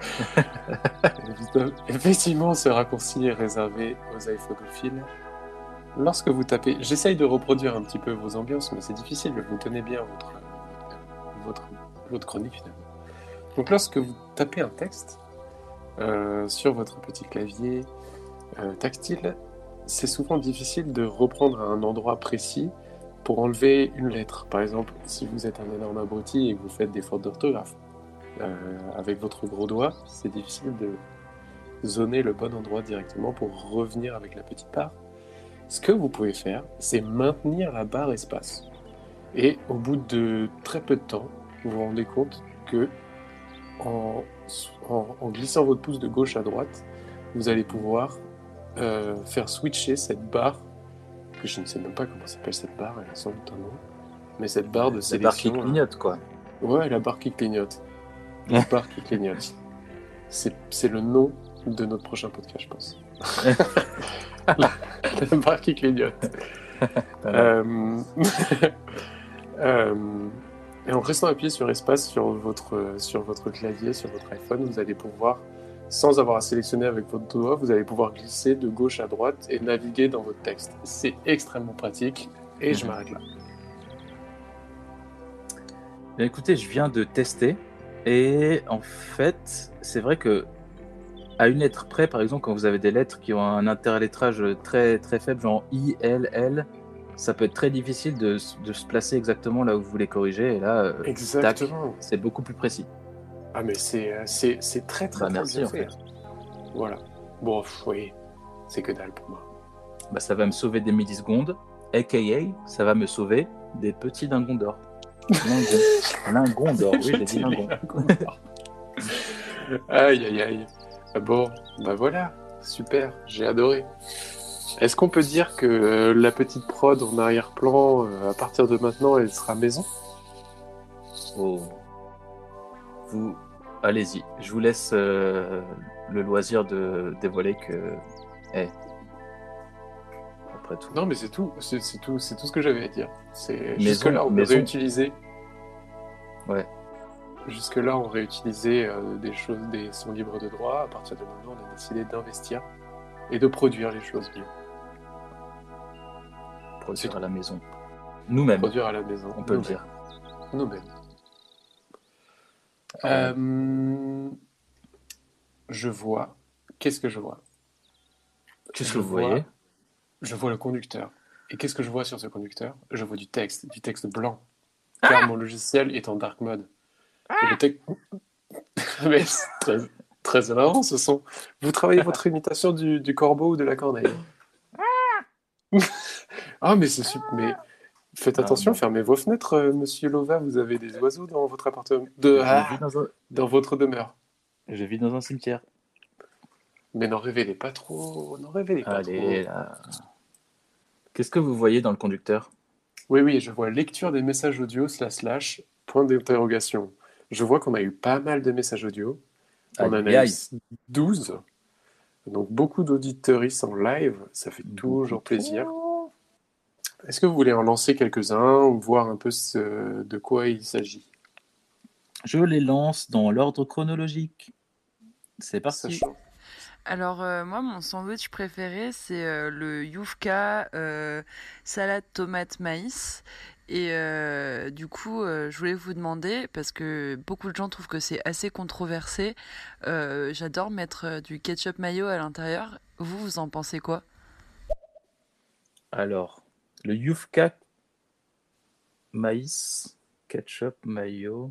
Effectivement, ce raccourci est réservé aux iPhonophiles. Lorsque vous tapez, j'essaye de reproduire un petit peu vos ambiances, mais c'est difficile. Vous tenez bien votre, votre, chronique finalement. Donc, lorsque vous tapez un texte euh, sur votre petit clavier euh, tactile, c'est souvent difficile de reprendre à un endroit précis pour enlever une lettre. Par exemple, si vous êtes un énorme abruti et que vous faites des fautes d'orthographe, euh, avec votre gros doigt, c'est difficile de zoner le bon endroit directement pour revenir avec la petite barre. Ce que vous pouvez faire, c'est maintenir la barre espace. Et au bout de très peu de temps, vous vous rendez compte que en, en- en glissant votre pouce de gauche à droite, vous allez pouvoir euh, faire switcher cette barre, que je ne sais même pas comment s'appelle cette barre, elle a sans doute un nom, mais cette barre de C'est barre qui sélection. clignote, quoi. Ouais, la barre qui clignote. La barre qui clignote. C'est c'est le nom de notre prochain podcast, je pense. la, la barre qui clignote. Euh, euh, et en restant appuyé sur espace sur votre, sur votre clavier, sur votre iPhone, vous allez pouvoir, sans avoir à sélectionner avec votre doigt, vous allez pouvoir glisser de gauche à droite et naviguer dans votre texte. C'est extrêmement pratique et je Mhm. m'arrête là. Bien, écoutez, je viens de tester et en fait, c'est vrai que à une lettre près, par exemple, quand vous avez des lettres qui ont un interlettrage très très faible, genre I, L, L, ça peut être très difficile de, se placer exactement là où vous voulez corriger. Et là, euh, Exactement. c'est beaucoup plus précis. Ah mais c'est euh, c'est très très, Bah, très merci, bien en fait. Voilà. Bon, oui, c'est que dalle pour moi. Bah, ça va me sauver des millisecondes, aka ça va me sauver des petits dingons d'or. Lingon. Lingon d'or, oui, j'ai dit lingon. aïe aïe aïe. Bon, bah voilà, super, j'ai adoré. Est-ce qu'on peut dire que euh, la petite prod en arrière-plan, euh, à partir de maintenant, elle sera maison? Oh. Vous, allez-y. Je vous laisse euh, le loisir de dévoiler que. Eh. Après tout. Non, mais c'est tout, c'est c'est tout, c'est tout ce que j'avais à dire. C'est Maison, jusque là on maison. réutilisait. Ouais. Jusque là on réutilisait des choses, des sons libres de droit. À partir de maintenant, on a décidé d'investir et de produire les choses bien. Produire à la maison. Nous-mêmes, Produire à la maison. on peut le nous-mêmes. dire. Nous-mêmes. Euh, Euh, je vois. Qu'est-ce que je vois? Qu'est-ce je que vous vois- voyez? Je vois le conducteur. Et qu'est-ce que je vois sur ce conducteur? Je vois du texte, du texte blanc. Ah Car mon logiciel est en dark mode. Et le texte. Mais c'est très, très énervant ce son. Vous travaillez votre imitation du, du corbeau ou de la corneille? ah, mais c'est super. Mais faites Ah, attention, fermez vos fenêtres, euh, monsieur Lova. Vous avez des oiseaux dans votre appartement. De... Ah, dans un... dans votre demeure. je vis dans un cimetière. Mais n'en révélez pas trop. N'en révélez pas Allez, trop. là. Qu'est-ce que vous voyez dans le conducteur? Oui, oui, je vois lecture des messages audio slash slash point d'interrogation. Je vois qu'on a eu pas mal de messages audio. On en a aïe. eu 12. Donc beaucoup d'auditeuristes en live, ça fait toujours plaisir. Est-ce que vous voulez en lancer quelques-uns ou voir un peu ce- de quoi il s'agit? Je les lance dans l'ordre chronologique. C'est parti. Sachant- Alors euh, moi mon sandwich préféré c'est euh, le Yufka euh, salade tomate maïs et euh, du coup euh, je voulais vous demander parce que beaucoup de gens trouvent que c'est assez controversé euh, j'adore mettre du ketchup mayo à l'intérieur vous vous en pensez quoi? Alors, le Yufka maïs, ketchup, mayo.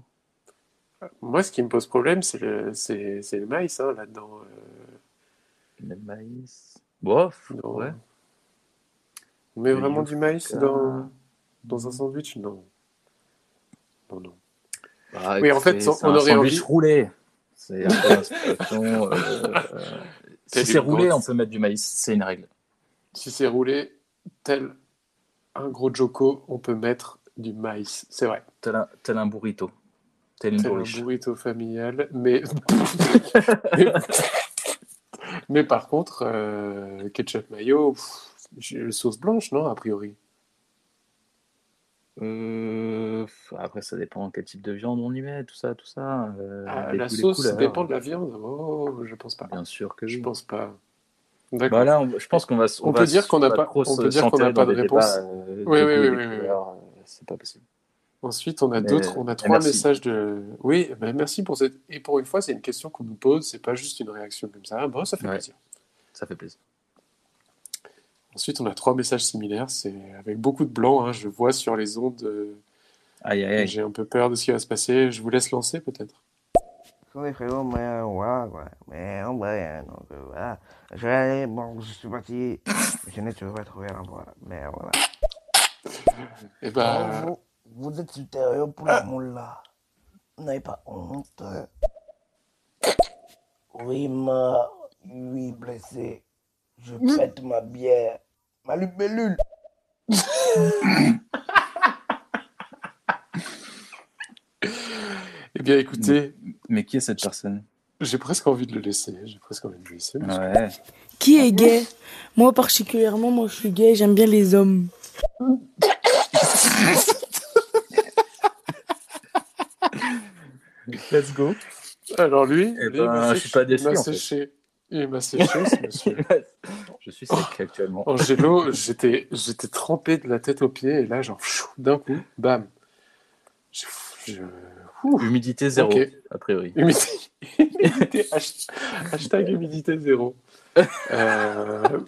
Moi, ce qui me pose problème, c'est le, c'est, c'est le maïs hein, là-dedans. euh, Le maïs. Bof, ouais. On met vraiment du maïs dans, dans un sandwich Non. Non, non. Bah, Oui, en fait, on un aurait sandwich envie- roulé. C'est euh, euh, si c'est roulé, on peut mettre du maïs. C'est une règle. Si c'est roulé, tel un gros joko, on peut mettre du maïs. C'est vrai. Tel un, tel un burrito. Tel un burrito familial. Mais, mais, mais par contre, euh, ketchup mayo, pff, sauce blanche, non, a priori? Euh, après, ça dépend quel type de viande on y met, tout ça, tout ça. euh, Ah, la sauce couleurs. dépend de la viande. Oh, je pense pas. Bien sûr que Je oui. pense pas. Bah là, on- je pense qu'on va. On va peut dire qu'on n'a pas- on peut dire qu'on n'a pas de réponse. débats, euh, Oui, oui, oui, oui, C'est pas possible. Ensuite, on a d'autres, on a trois messages de. Oui, ben merci pour cette. Et pour une fois, c'est une question qu'on nous pose, c'est pas juste une réaction comme ça. Bon, ça fait Ouais. plaisir. Ça fait plaisir. Ensuite, on a trois messages similaires, c'est avec beaucoup de blanc. hein, je vois sur les ondes. euh, Aïe, aïe, aïe. J'ai un peu peur de ce qui va se passer. Je vous laisse lancer peut-être. sont des frérots, mais euh, voilà, quoi. Mais en vrai, hein, donc euh, voilà. Je vais aller, bon, je suis parti. Je n'ai toujours pas trouvé l'endroit, mais voilà. Eh ben, vous, vous êtes supérieur pour la moula. Vous n'avez pas honte. Oui, mort, oui, blessé. Je pète ma bière, ma libellule. eh bien, écoutez, Mais qui est cette personne? j'ai presque envie de le laisser. J'ai presque envie de le laisser. Ouais. Qui est gay? Moi particulièrement, moi je suis gay, j'aime bien les hommes. Let's go. Alors lui, Eh ben, il m'a je suis pas séché- déçu, Il m'a en fait. séché. Il m'a séché, ce monsieur. Je suis sec actuellement. Angelo, j'étais, j'étais trempé de la tête aux pieds et là, genre, d'un coup, bam. Je, je- Humidité zéro, Ok. a priori. humidité, humidité, hash- hashtag humidité zéro. Euh,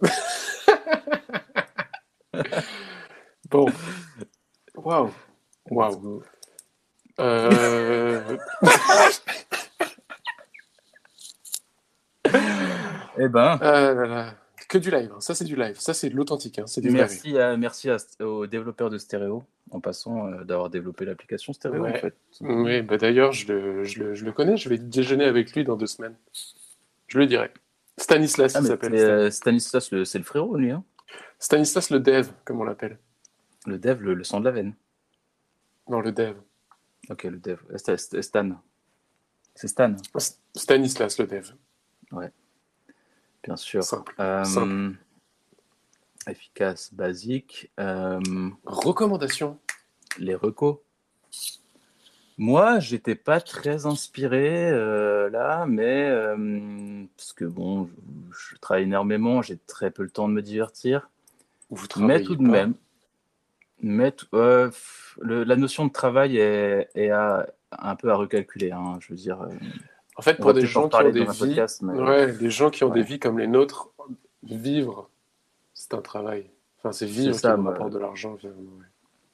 bon. Waouh. Waouh. Euh, Eh ben, ah là là. Que du live, hein. ça c'est du live, ça c'est de l'authentique, hein. merci, à, merci à- aux développeurs de Stéréo, en passant euh, d'avoir développé l'application Stéréo, Ouais. en fait. Oui, bah d'ailleurs, je le, je, le, je le connais, je vais déjeuner avec lui dans deux semaines. Je le dirai. Stanislas, Ah, il s'appelle. euh, Stanislas, c'est le frérot, lui, hein Stanislas le dev, comme on l'appelle. Le dev, le, le sang de la veine. Non, le dev. Ok, le dev. Euh, Sta- Sta- Stan. C'est Stan, Stanislas le dev. Bien sûr. Simple. Euh, Simple. efficace, basique. Euh, Recommandation. les recos. Moi, j'étais pas très inspiré euh, là, mais euh, parce que bon, je, je travaille énormément, j'ai très peu le temps de me divertir. Vous Mais tout de pas. même, mais le- la notion de travail est, est à- un peu à recalculer. hein, je veux dire, En fait, pour des gens qui ont des vies, podcast, mais- ouais, des gens qui ont des vies comme les nôtres, vivre, c'est un travail. Enfin, c'est vivre ça, qui moi. rapporte de l'argent. ouais.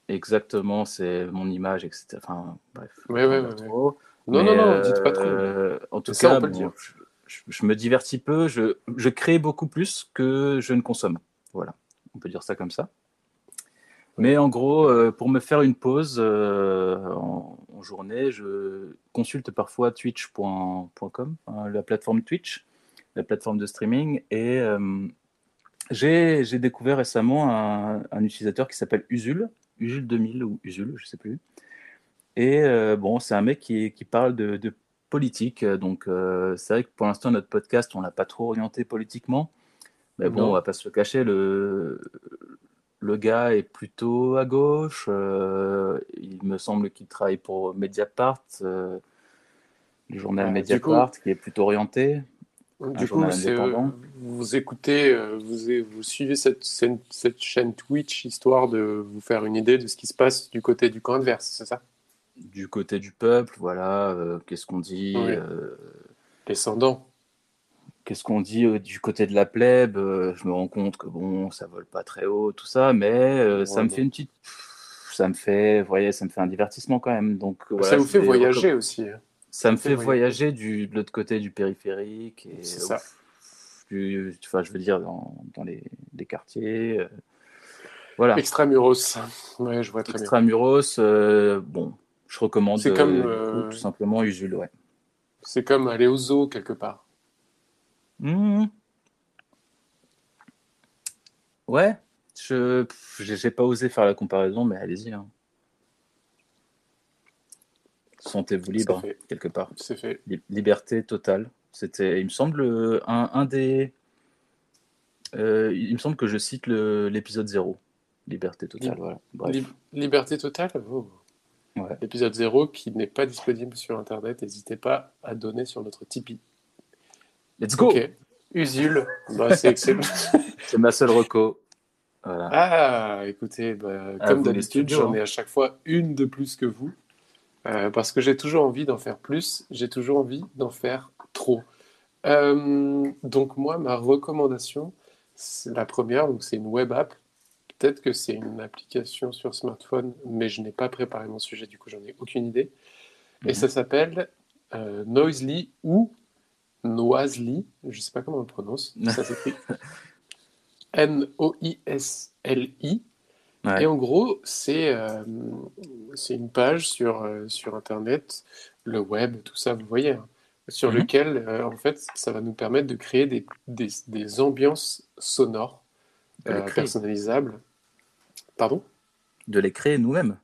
exactement, c'est mon image, etc. Enfin, bref. Ouais, ouais, ouais, trop. Non, Mais, non, non, dites pas trop. euh, en tout Ça, cas, on peut le dire. je, je- je me divertis peu. Je, je crée beaucoup plus que je ne consomme. Voilà, on peut dire ça comme ça. Mais en gros, euh, pour me faire une pause euh, en, en journée, je consulte parfois twitch.com, hein, la plateforme Twitch, la plateforme de streaming. Et euh, j'ai découvert récemment un, un utilisateur qui s'appelle Usul, Usul 2000 ou Usul, je sais plus. Et bon, c'est un mec qui, qui parle de, de politique. Donc, c'est vrai que pour l'instant, notre podcast, on l'a pas trop orienté politiquement. Mais bon, Non. on va pas se le cacher, le, le gars est plutôt à gauche. euh, il me semble qu'il travaille pour Mediapart, euh, le journal Mediapart, qui est plutôt orienté. Du coup, euh, vous écoutez, vous, vous suivez cette, cette, cette chaîne Twitch histoire de vous faire une idée de ce qui se passe du côté du camp adverse, c'est ça? Du côté du peuple, voilà, euh, qu'est-ce qu'on dit Oui. Descendant. Qu'est-ce qu'on dit euh, du côté de la plèbe euh, Je me rends compte que bon, ça vole pas très haut, tout ça, mais euh, ça me bon. fait une petite, ça me fait, vous voyez, ça me fait un divertissement quand même. Donc voilà, ça vous je fait voyager aussi. hein. Ça me fait fait voyager. voyager du de l'autre côté du périphérique et C'est ça. ouf, du- enfin, je veux dire dans, dans les, les quartiers. voilà. Extramuros. Ouais, je vois très bien. Extramuros, bon, je recommande C'est comme, tout simplement Usul, ouais. C'est comme aller au zoo quelque part. Mmh. Ouais, je pff, j'ai j'ai pas osé faire la comparaison, mais allez-y. hein. Sentez-vous libre, fait. quelque part. C'est fait. Li- liberté totale. C'était, il me semble, euh, un, un des. euh, il me semble que je cite le- l'épisode 0. Liberté totale, voilà. Bref. Lib- Liberté totale oh. Ouais. L'épisode 0 qui n'est pas disponible sur Internet, n'hésitez pas à donner sur notre Tipeee. Let's go Ok. Usul, bah, c'est excellent. C'est ma seule reco. Voilà. Ah, écoutez, bah, Ah, comme d'habitude, j'en ai à chaque fois une de plus que vous. Euh, parce que j'ai toujours envie d'en faire plus, j'ai toujours envie d'en faire trop. Euh, donc moi, ma recommandation, c'est la première, donc c'est une web app. Peut-être que c'est une application sur smartphone, mais je n'ai pas préparé mon sujet, du coup j'en ai aucune idée. Et Mhm. ça s'appelle euh, Noisely ou Noisely, je ne sais pas comment on le prononce, ça s'écrit N-O-I-S-L-I. Ouais. Et en gros, c'est euh, une page sur, euh, sur Internet, le web, tout ça, vous voyez, hein, sur Mhm. lequel, euh, en fait, ça va nous permettre de créer des, des, des ambiances sonores personnalisables. Pardon? De les créer nous-mêmes.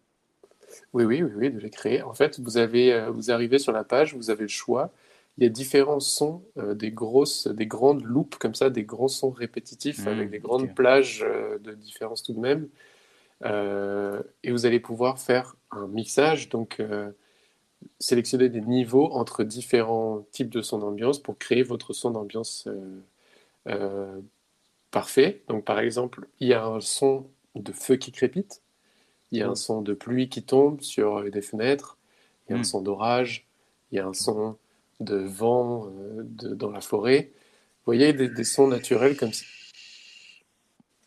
Oui, oui, oui, oui, de les créer. En fait, vous avez, vous arrivez sur la page, vous avez le choix. Il y a différents sons, euh, des grosses, des grandes loupes comme ça, des grands sons répétitifs Mmh, avec des grandes plages euh, de différence tout de même. Euh, et vous allez pouvoir faire un mixage, donc sélectionner des niveaux entre différents types de sons d'ambiance pour créer votre son d'ambiance parfait. Donc, par exemple, il y a un son de feu qui crépite. Il y a un Mm. son de pluie qui tombe sur des fenêtres. Il y a un Mm. son d'orage. Il y a un son de vent euh, de- dans la forêt. Vous voyez des, des sons naturels comme ça?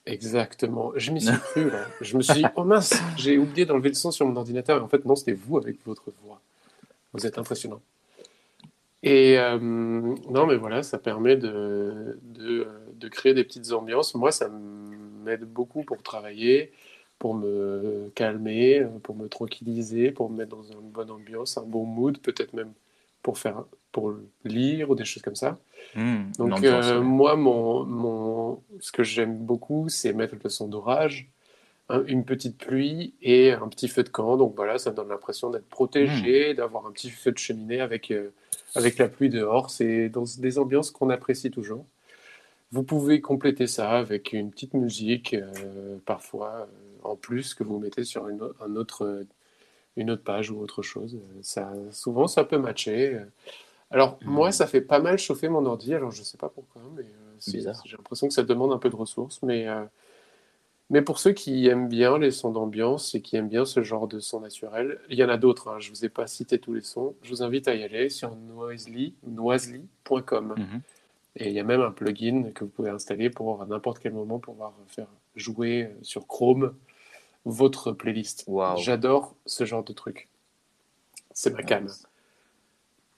Exactement. Je m'y suis cru là. Je me suis dit, oh mince, j'ai oublié d'enlever le son sur mon ordinateur. Et en fait, non, c'était vous avec votre voix. Vous êtes impressionnant. Et euh, non, mais voilà, ça permet de, de, de créer des petites ambiances. Moi, ça m'aide beaucoup pour travailler, pour me calmer, pour me tranquilliser, pour me mettre dans une bonne ambiance, un bon mood, peut-être même pour faire, pour lire ou des choses comme ça. Mmh, Donc euh, moi, mon, mon, ce que j'aime beaucoup, c'est mettre le son d'orage, un- une petite pluie et un petit feu de camp. Donc voilà, ça me donne l'impression d'être protégé, d'avoir un petit feu de cheminée avec, euh, avec la pluie dehors. C'est dans des ambiances qu'on apprécie toujours. Vous pouvez compléter ça avec une petite musique, euh, parfois en plus, que vous mettez sur une, un autre, une autre page ou autre chose. Euh, Ça, souvent, ça peut matcher. Euh, Alors, Mhm. moi, ça fait pas mal chauffer mon ordi. Alors, je sais pas pourquoi, mais euh, j'ai l'impression que ça demande un peu de ressources. Mais, euh, mais pour ceux qui aiment bien les sons d'ambiance et qui aiment bien ce genre de son naturel, il y en a d'autres. hein, je vous ai pas cité tous les sons. Je vous invite à y aller sur noisely, noisely.com. Mhm. Et il y a même un plugin que vous pouvez installer pour à n'importe quel moment pouvoir faire jouer sur Chrome votre playlist. J'adore ce genre de truc. C'est ma cam.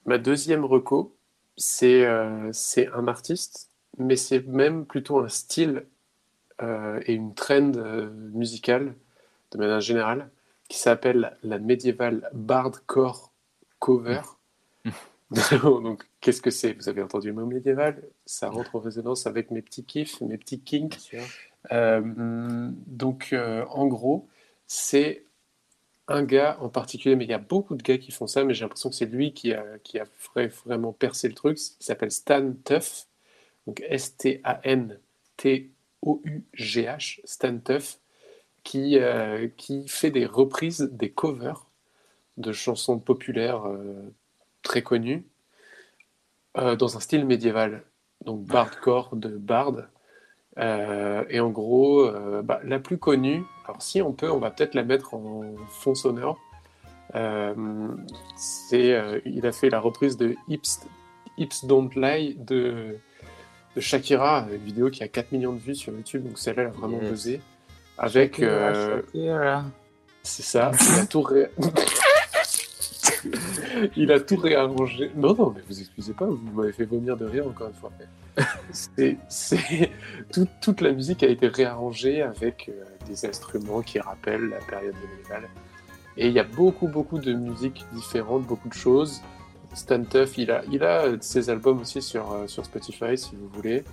Ma deuxième reco, c'est euh, c'est un artiste, mais c'est même plutôt un style euh, et une trend euh, musicale de manière générale qui s'appelle la médiévale bardcore cover. Donc, qu'est-ce que c'est? Vous avez entendu le mot médiéval? Ça rentre en résonance avec mes petits kiffs, mes petits kinks. Euh, donc, euh, en gros, c'est un gars en particulier, mais il y a beaucoup de gars qui font ça, mais j'ai l'impression que c'est lui qui a, qui a vra- vraiment percé le truc. Il s'appelle Stan Tuff, donc S-T-A-N-T-O-U-G-H, Stan Tuff, qui, euh, qui fait des reprises, des covers de chansons populaires euh, très connues euh, dans un style médiéval, donc bardcore de bard. Euh, et en gros, euh, bah, la plus connue, alors si on peut, on va peut-être la mettre en fond sonore. Euh, c'est, il a fait la reprise de Hips, Hips Don't Lie de, de Shakira, une vidéo qui a 4 millions de vues sur YouTube, donc celle-là elle a vraiment Yes. buzzé. Avec, c'est ça, il a tout ré- il a tout réarrangé. Non, non, mais vous excusez pas, vous m'avez fait vomir de rire encore une fois. C'est, c'est... tout- toute la musique a été réarrangée avec euh, des instruments qui rappellent la période médiévale. Et il y a beaucoup, beaucoup de musiques différentes, beaucoup de choses. Stan Tuff, il a, il a ses albums aussi sur, euh, sur Spotify, si vous voulez.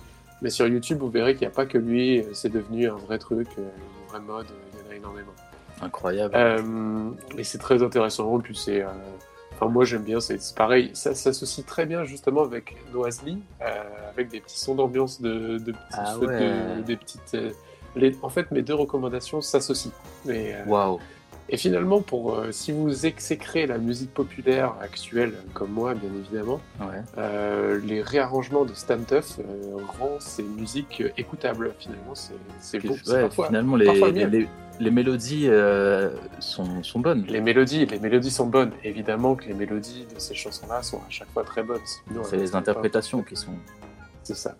Mais sur YouTube, vous verrez qu'il n'y a pas que lui, euh, c'est devenu un vrai truc, euh, une vraie mode, euh, il y en a énormément. Incroyable. Euh, et c'est très intéressant. En plus, c'est. euh, Enfin, moi, j'aime bien. C'est pareil. Ça s'associe très bien justement avec Noisely, euh, avec des petits sons d'ambiance de, de Ah de- des petites. euh, les- En fait, mes deux recommandations s'associent. Euh, Waouh. Et finalement, pour euh, si vous exécrez la musique populaire actuelle, comme moi, bien évidemment, Ouais. euh, les réarrangements de Stan Tuff euh, rend ces musiques écoutables. Finalement, c'est beau. Ouais, parfois- finalement, les, les, les- les mélodies euh, sont, sont bonnes. Les mélodies, les mélodies sont bonnes. Évidemment que les mélodies de ces chansons-là sont à chaque fois très bonnes. C'est les pas- interprétations qui sont. C'est ça.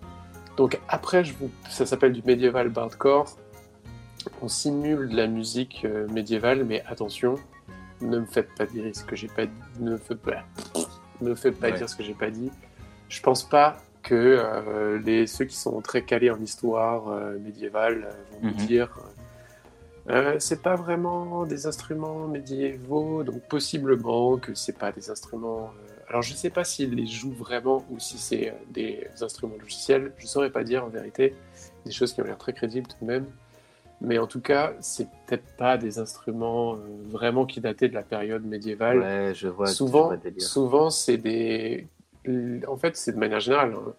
Donc après, je vous... ça s'appelle du médiéval bardcore. On simule de la musique euh, médiévale, mais attention, ne me faites pas dire ce que j'ai pas dit. Ne me faites pas, ne me faites pas Ouais. dire ce que j'ai pas dit. Je pense pas que euh, les ceux qui sont très calés en histoire euh, médiévale vont Mhm. vous dire. c'est pas vraiment des instruments médiévaux, donc possiblement que c'est pas des instruments. Alors je sais pas s'ils les jouent vraiment ou si c'est des instruments logiciels. Je saurais pas dire en vérité. Des choses qui ont l'air très crédibles tout de même. Mais en tout cas, c'est peut-être pas des instruments euh, vraiment qui dataient de la période médiévale. Ouais, je vois. souvent, souvent c'est des. En fait, c'est de manière générale. hein.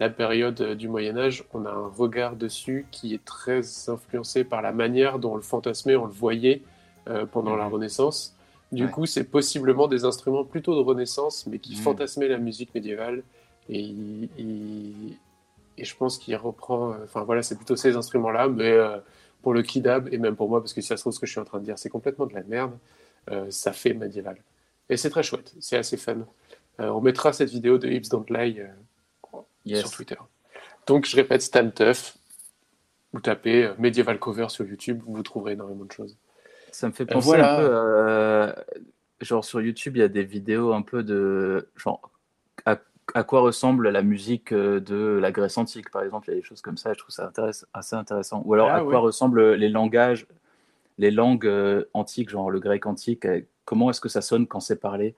La période euh, du Moyen Âge, on a un regard dessus qui est très influencé par la manière dont on le fantasmait, on le voyait euh, pendant la Mhm. Renaissance. Du Ouais. coup, c'est possiblement des instruments plutôt de Renaissance, mais qui Mhm. fantasmaient la musique médiévale. Et, il- il- et je pense qu'il reprend. Enfin voilà, c'est plutôt ces instruments-là, mais euh, pour le kidab et même pour moi, parce que si ça se trouve ce que je suis en train de dire, c'est complètement de la merde. euh, ça fait médiéval. Et c'est très chouette, c'est assez fun. Euh, on mettra cette vidéo de Hips Don't Lie euh, Yes. sur Twitter. Donc je répète, Stan Tuff, vous tapez Medieval Cover sur YouTube, vous trouverez énormément de choses. Ça me fait penser voilà. un peu. genre sur YouTube, il y a des vidéos un peu de. Genre, à, quoi ressemble la musique euh, de la Grèce antique, par exemple. Il y a des choses comme ça, je trouve ça assez intéressant. Ou alors, Ah à quoi ouais. ressemblent les langages, les langues euh, antiques, genre le grec antique. euh, Comment est-ce que ça sonne quand c'est parlé?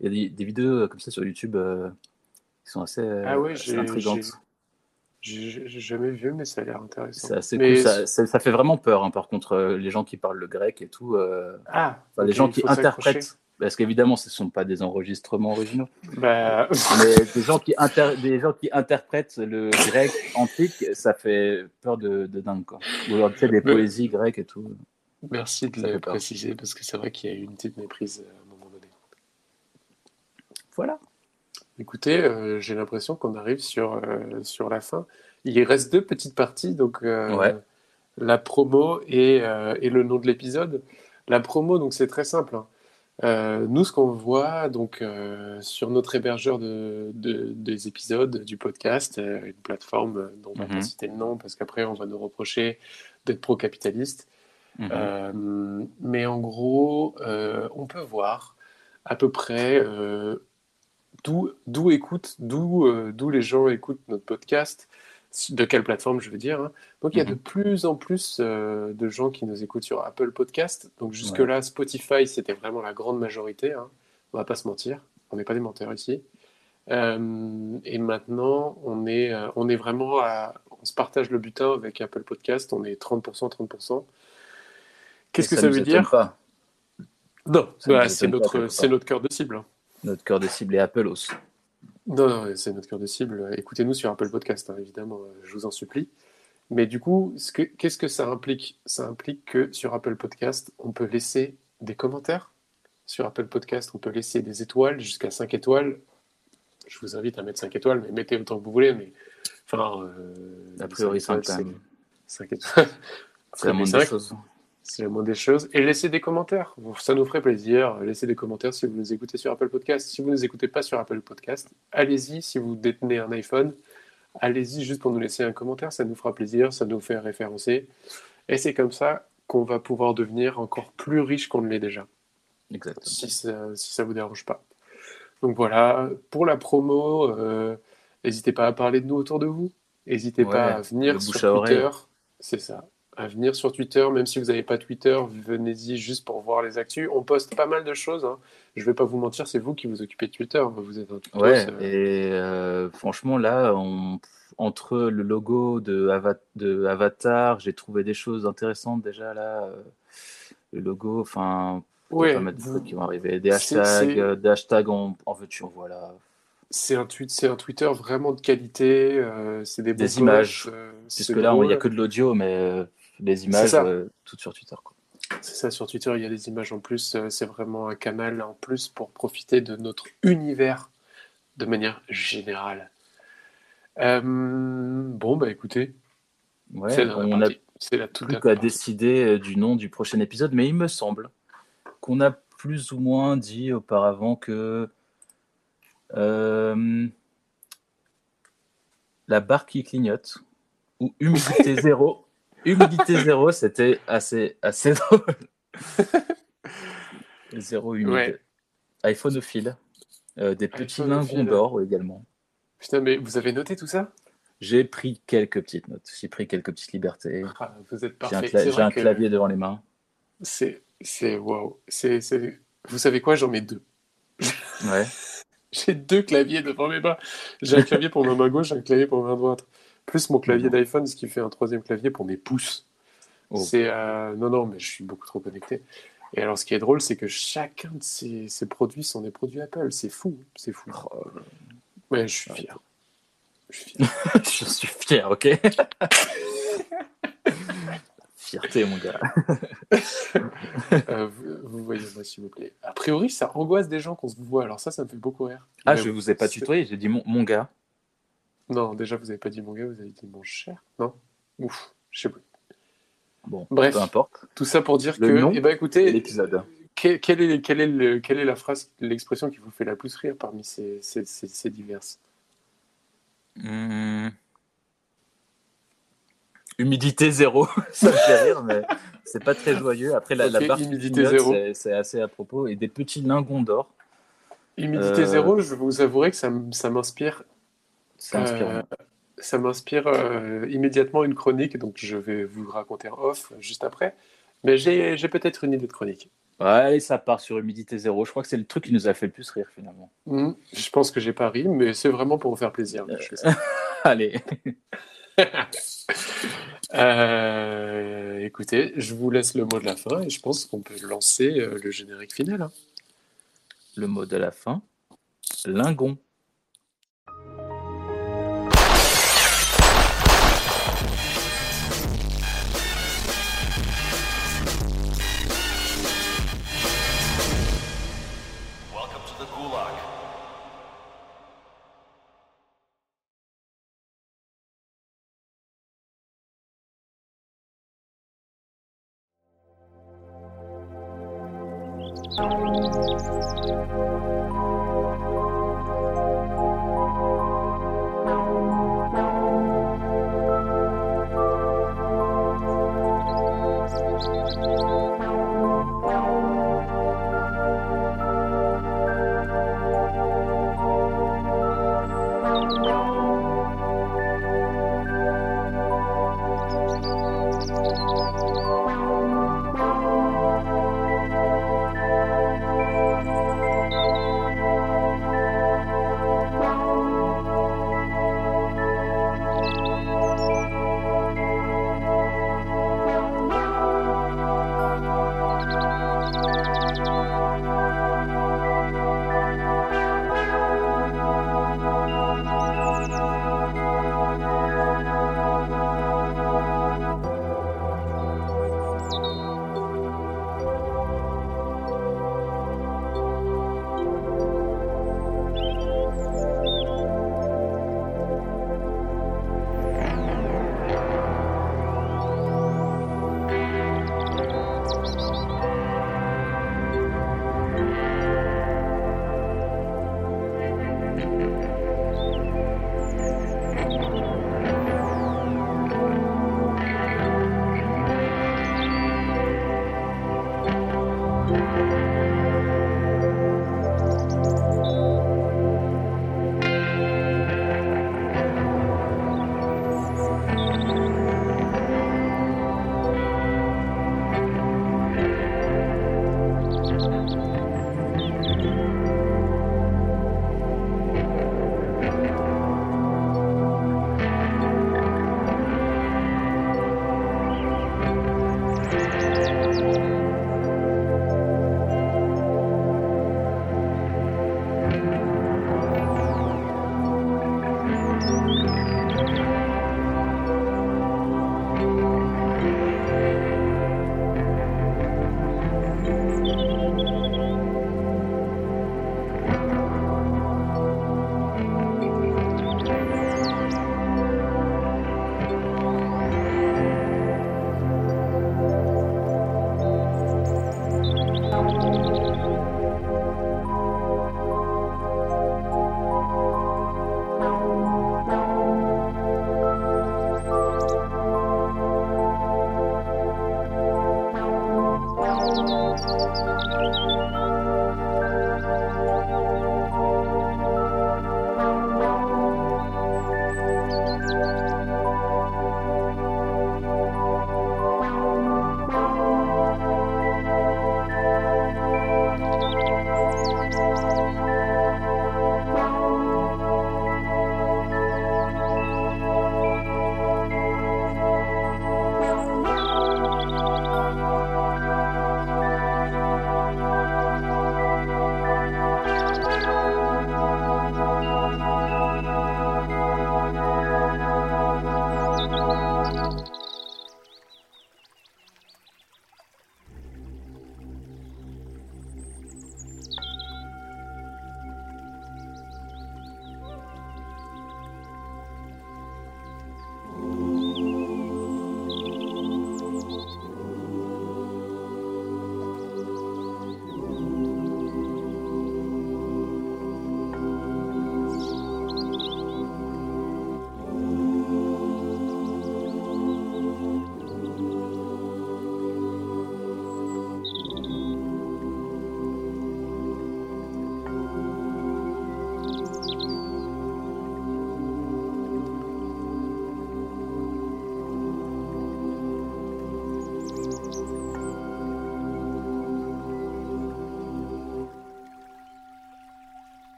Il y a des, des vidéos comme ça sur YouTube euh, qui sont assez, Ah ouais, assez intrigantes. j'ai- jamais vu, mais ça a l'air intéressant. C'est assez Mais- cool. Ça, ça- ça fait vraiment peur, hein, par contre, les gens qui parlent le grec et tout. euh, Ah, Enfin, les gens qui interprètent, parce qu'évidemment, ce ne sont pas des enregistrements originaux, Bah, mais des gens qui, inter- des gens qui interprètent le grec antique, ça fait peur de, de dingue. Quoi. Ou alors, tu sais, des poésies grecques et tout. merci de le préciser, parce que c'est vrai qu'il y a eu une petite méprise euh, à un moment donné. Voilà. Écoutez, euh, j'ai l'impression qu'on arrive sur, euh, sur la fin. Il reste deux petites parties, donc euh, Ouais. la promo et, euh, et le nom de l'épisode. La promo, donc c'est très simple. hein. Euh, nous, ce qu'on voit donc euh, sur notre hébergeur de, de- des épisodes du podcast, euh, une plateforme dont on va Mhm. pas citer le nom parce qu'après on va nous reprocher d'être pro-capitaliste. Mhm. Mais en gros, on peut voir à peu près d'où d'où les gens écoutent notre podcast, de quelle plateforme je veux dire. hein. Donc il y a de plus en plus euh, de gens qui nous écoutent sur Apple Podcast. Donc jusque-là, Spotify, c'était vraiment la grande majorité. Hein. On va pas se mentir, on n'est pas des menteurs ici. Euh, et maintenant, on est, euh, on est vraiment à, on se partage le butin avec Apple Podcast. On est 30%, 30%. Qu'est-ce que ça, veut dire? Pas. Non, bah, c'est notre, cœur de cible. hein. Notre cœur de cible est Appelos. Non, non, c'est notre cœur de cible. Écoutez-nous sur Apple Podcast, hein, évidemment, euh, je vous en supplie. Mais du coup, ce que- qu'est-ce que ça implique? Ça implique que sur Apple Podcast, on peut laisser des commentaires. Sur Apple Podcast, on peut laisser des étoiles jusqu'à 5 étoiles. Je vous invite à mettre 5 étoiles, mais mettez autant que vous voulez. Mais enfin, euh, A priori, cinq 5 quand étoiles, même. c'est 5 étoiles. C'est la moindre des choses. C'est la moindre des choses. Et laissez des commentaires. Ça nous ferait plaisir. Laissez des commentaires si vous nous écoutez sur Apple Podcast. Si vous ne nous écoutez pas sur Apple Podcast, allez-y. Si vous détenez un iPhone, allez-y juste pour nous laisser un commentaire. Ça nous fera plaisir. Ça nous fait référencer. Et c'est comme ça qu'on va pouvoir devenir encore plus riche qu'on ne l'est déjà. Exactement. Si ça, si ça vous dérange pas. Donc voilà. Pour la promo, euh, n'hésitez pas à parler de nous autour de vous. N'hésitez Ouais, pas à venir sur. Twitter. C'est ça. À venir sur Twitter, même si vous n'avez pas Twitter, venez-y juste pour voir les actus. On poste pas mal de choses. hein. Je vais pas vous mentir, c'est vous qui vous occupez de Twitter. Vous êtes un Ouais, et euh, franchement, là, on- entre le logo de, Ava- de Avatar, j'ai trouvé des choses intéressantes déjà là. euh, Le logo, enfin, ouais, pas mal de vous- trucs qui vont arriver. Des hashtags, euh, des hashtags en, en veux-tu, en voilà. c'est un tweet, c'est un Twitter vraiment de qualité. euh, c'est des, Des images. euh, c'est là, il n'y a que de l'audio, mais les images, euh, toutes sur Twitter. C'est ça, sur Twitter, il y a des images en plus. euh, C'est vraiment un canal en plus pour profiter de notre univers de manière générale. Euh, bon, bah écoutez, Ouais, c'est la on a la toute plus qu'à décider du nom du prochain épisode, mais il me semble qu'on a plus ou moins dit auparavant que euh, la barre qui clignote ou humidité zéro. Humidité zéro, c'était assez, assez drôle. Zéro humide. Ouais. iPhoneophile. Euh, des petits lingons d'or également. Putain, mais vous avez noté tout ça? J'ai pris quelques petites notes. J'ai pris quelques petites libertés. Ah, Vous êtes J'ai un, parfait. cla- j'ai un que clavier devant les mains. C'est, c'est, waouh. Vous savez quoi? J'en mets deux. Ouais. J'ai deux claviers devant mes mains. J'ai un clavier pour ma main gauche, un clavier pour ma main droite. Plus mon clavier d'iPhone, ce qui fait un troisième clavier pour mes pouces. Oh. C'est euh, non, non, mais je suis beaucoup trop connecté. Et alors, ce qui est drôle, c'est que chacun de ces, ces produits sont des produits Apple. C'est fou, c'est fou. Oh, Ouais, je suis fier. Je suis fier. Je suis fier, ok Fierté, mon gars. Euh, vous, vous voyez moi, s'il vous plaît. A priori, ça angoisse des gens qu'on se voit. Alors ça, ça me fait beaucoup rire. Ah, Mais je vous ai pas tutoyé, j'ai dit mon, mon gars. Non, déjà, vous avez pas dit mon gars, vous avez dit mon cher. Non? Ouf, je sais pas. Bon, Bref. peu importe. Tout ça pour dire Le que, nom eh ben, écoutez, L'épisode. quelle est, quelle, est le- quelle est la phrase, l'expression qui vous fait la plus rire parmi ces, ces, ces- ces diverses? Hmm. Humidité zéro, ça me fait rire, mais c'est pas très joyeux. Après, la, barre humidité zéro. c'est- assez à propos. Et des petits lingons d'or, Humidité Euh, zéro, je vous avouerai que ça m'inspire Euh, ça m'inspire euh, immédiatement une chronique, donc je vais vous raconter en off juste après. Mais j'ai peut-être une idée de chronique. Ouais, ça part sur humidité zéro. Je crois que c'est le truc qui nous a fait le plus rire, finalement. Hmm, je pense que j'ai pas ri, mais c'est vraiment pour vous faire plaisir. que je fais ça. Allez. Euh, écoutez, je vous laisse le mot de la fin et je pense qu'on peut lancer euh, le générique final. hein. Le mot de la fin, lingon.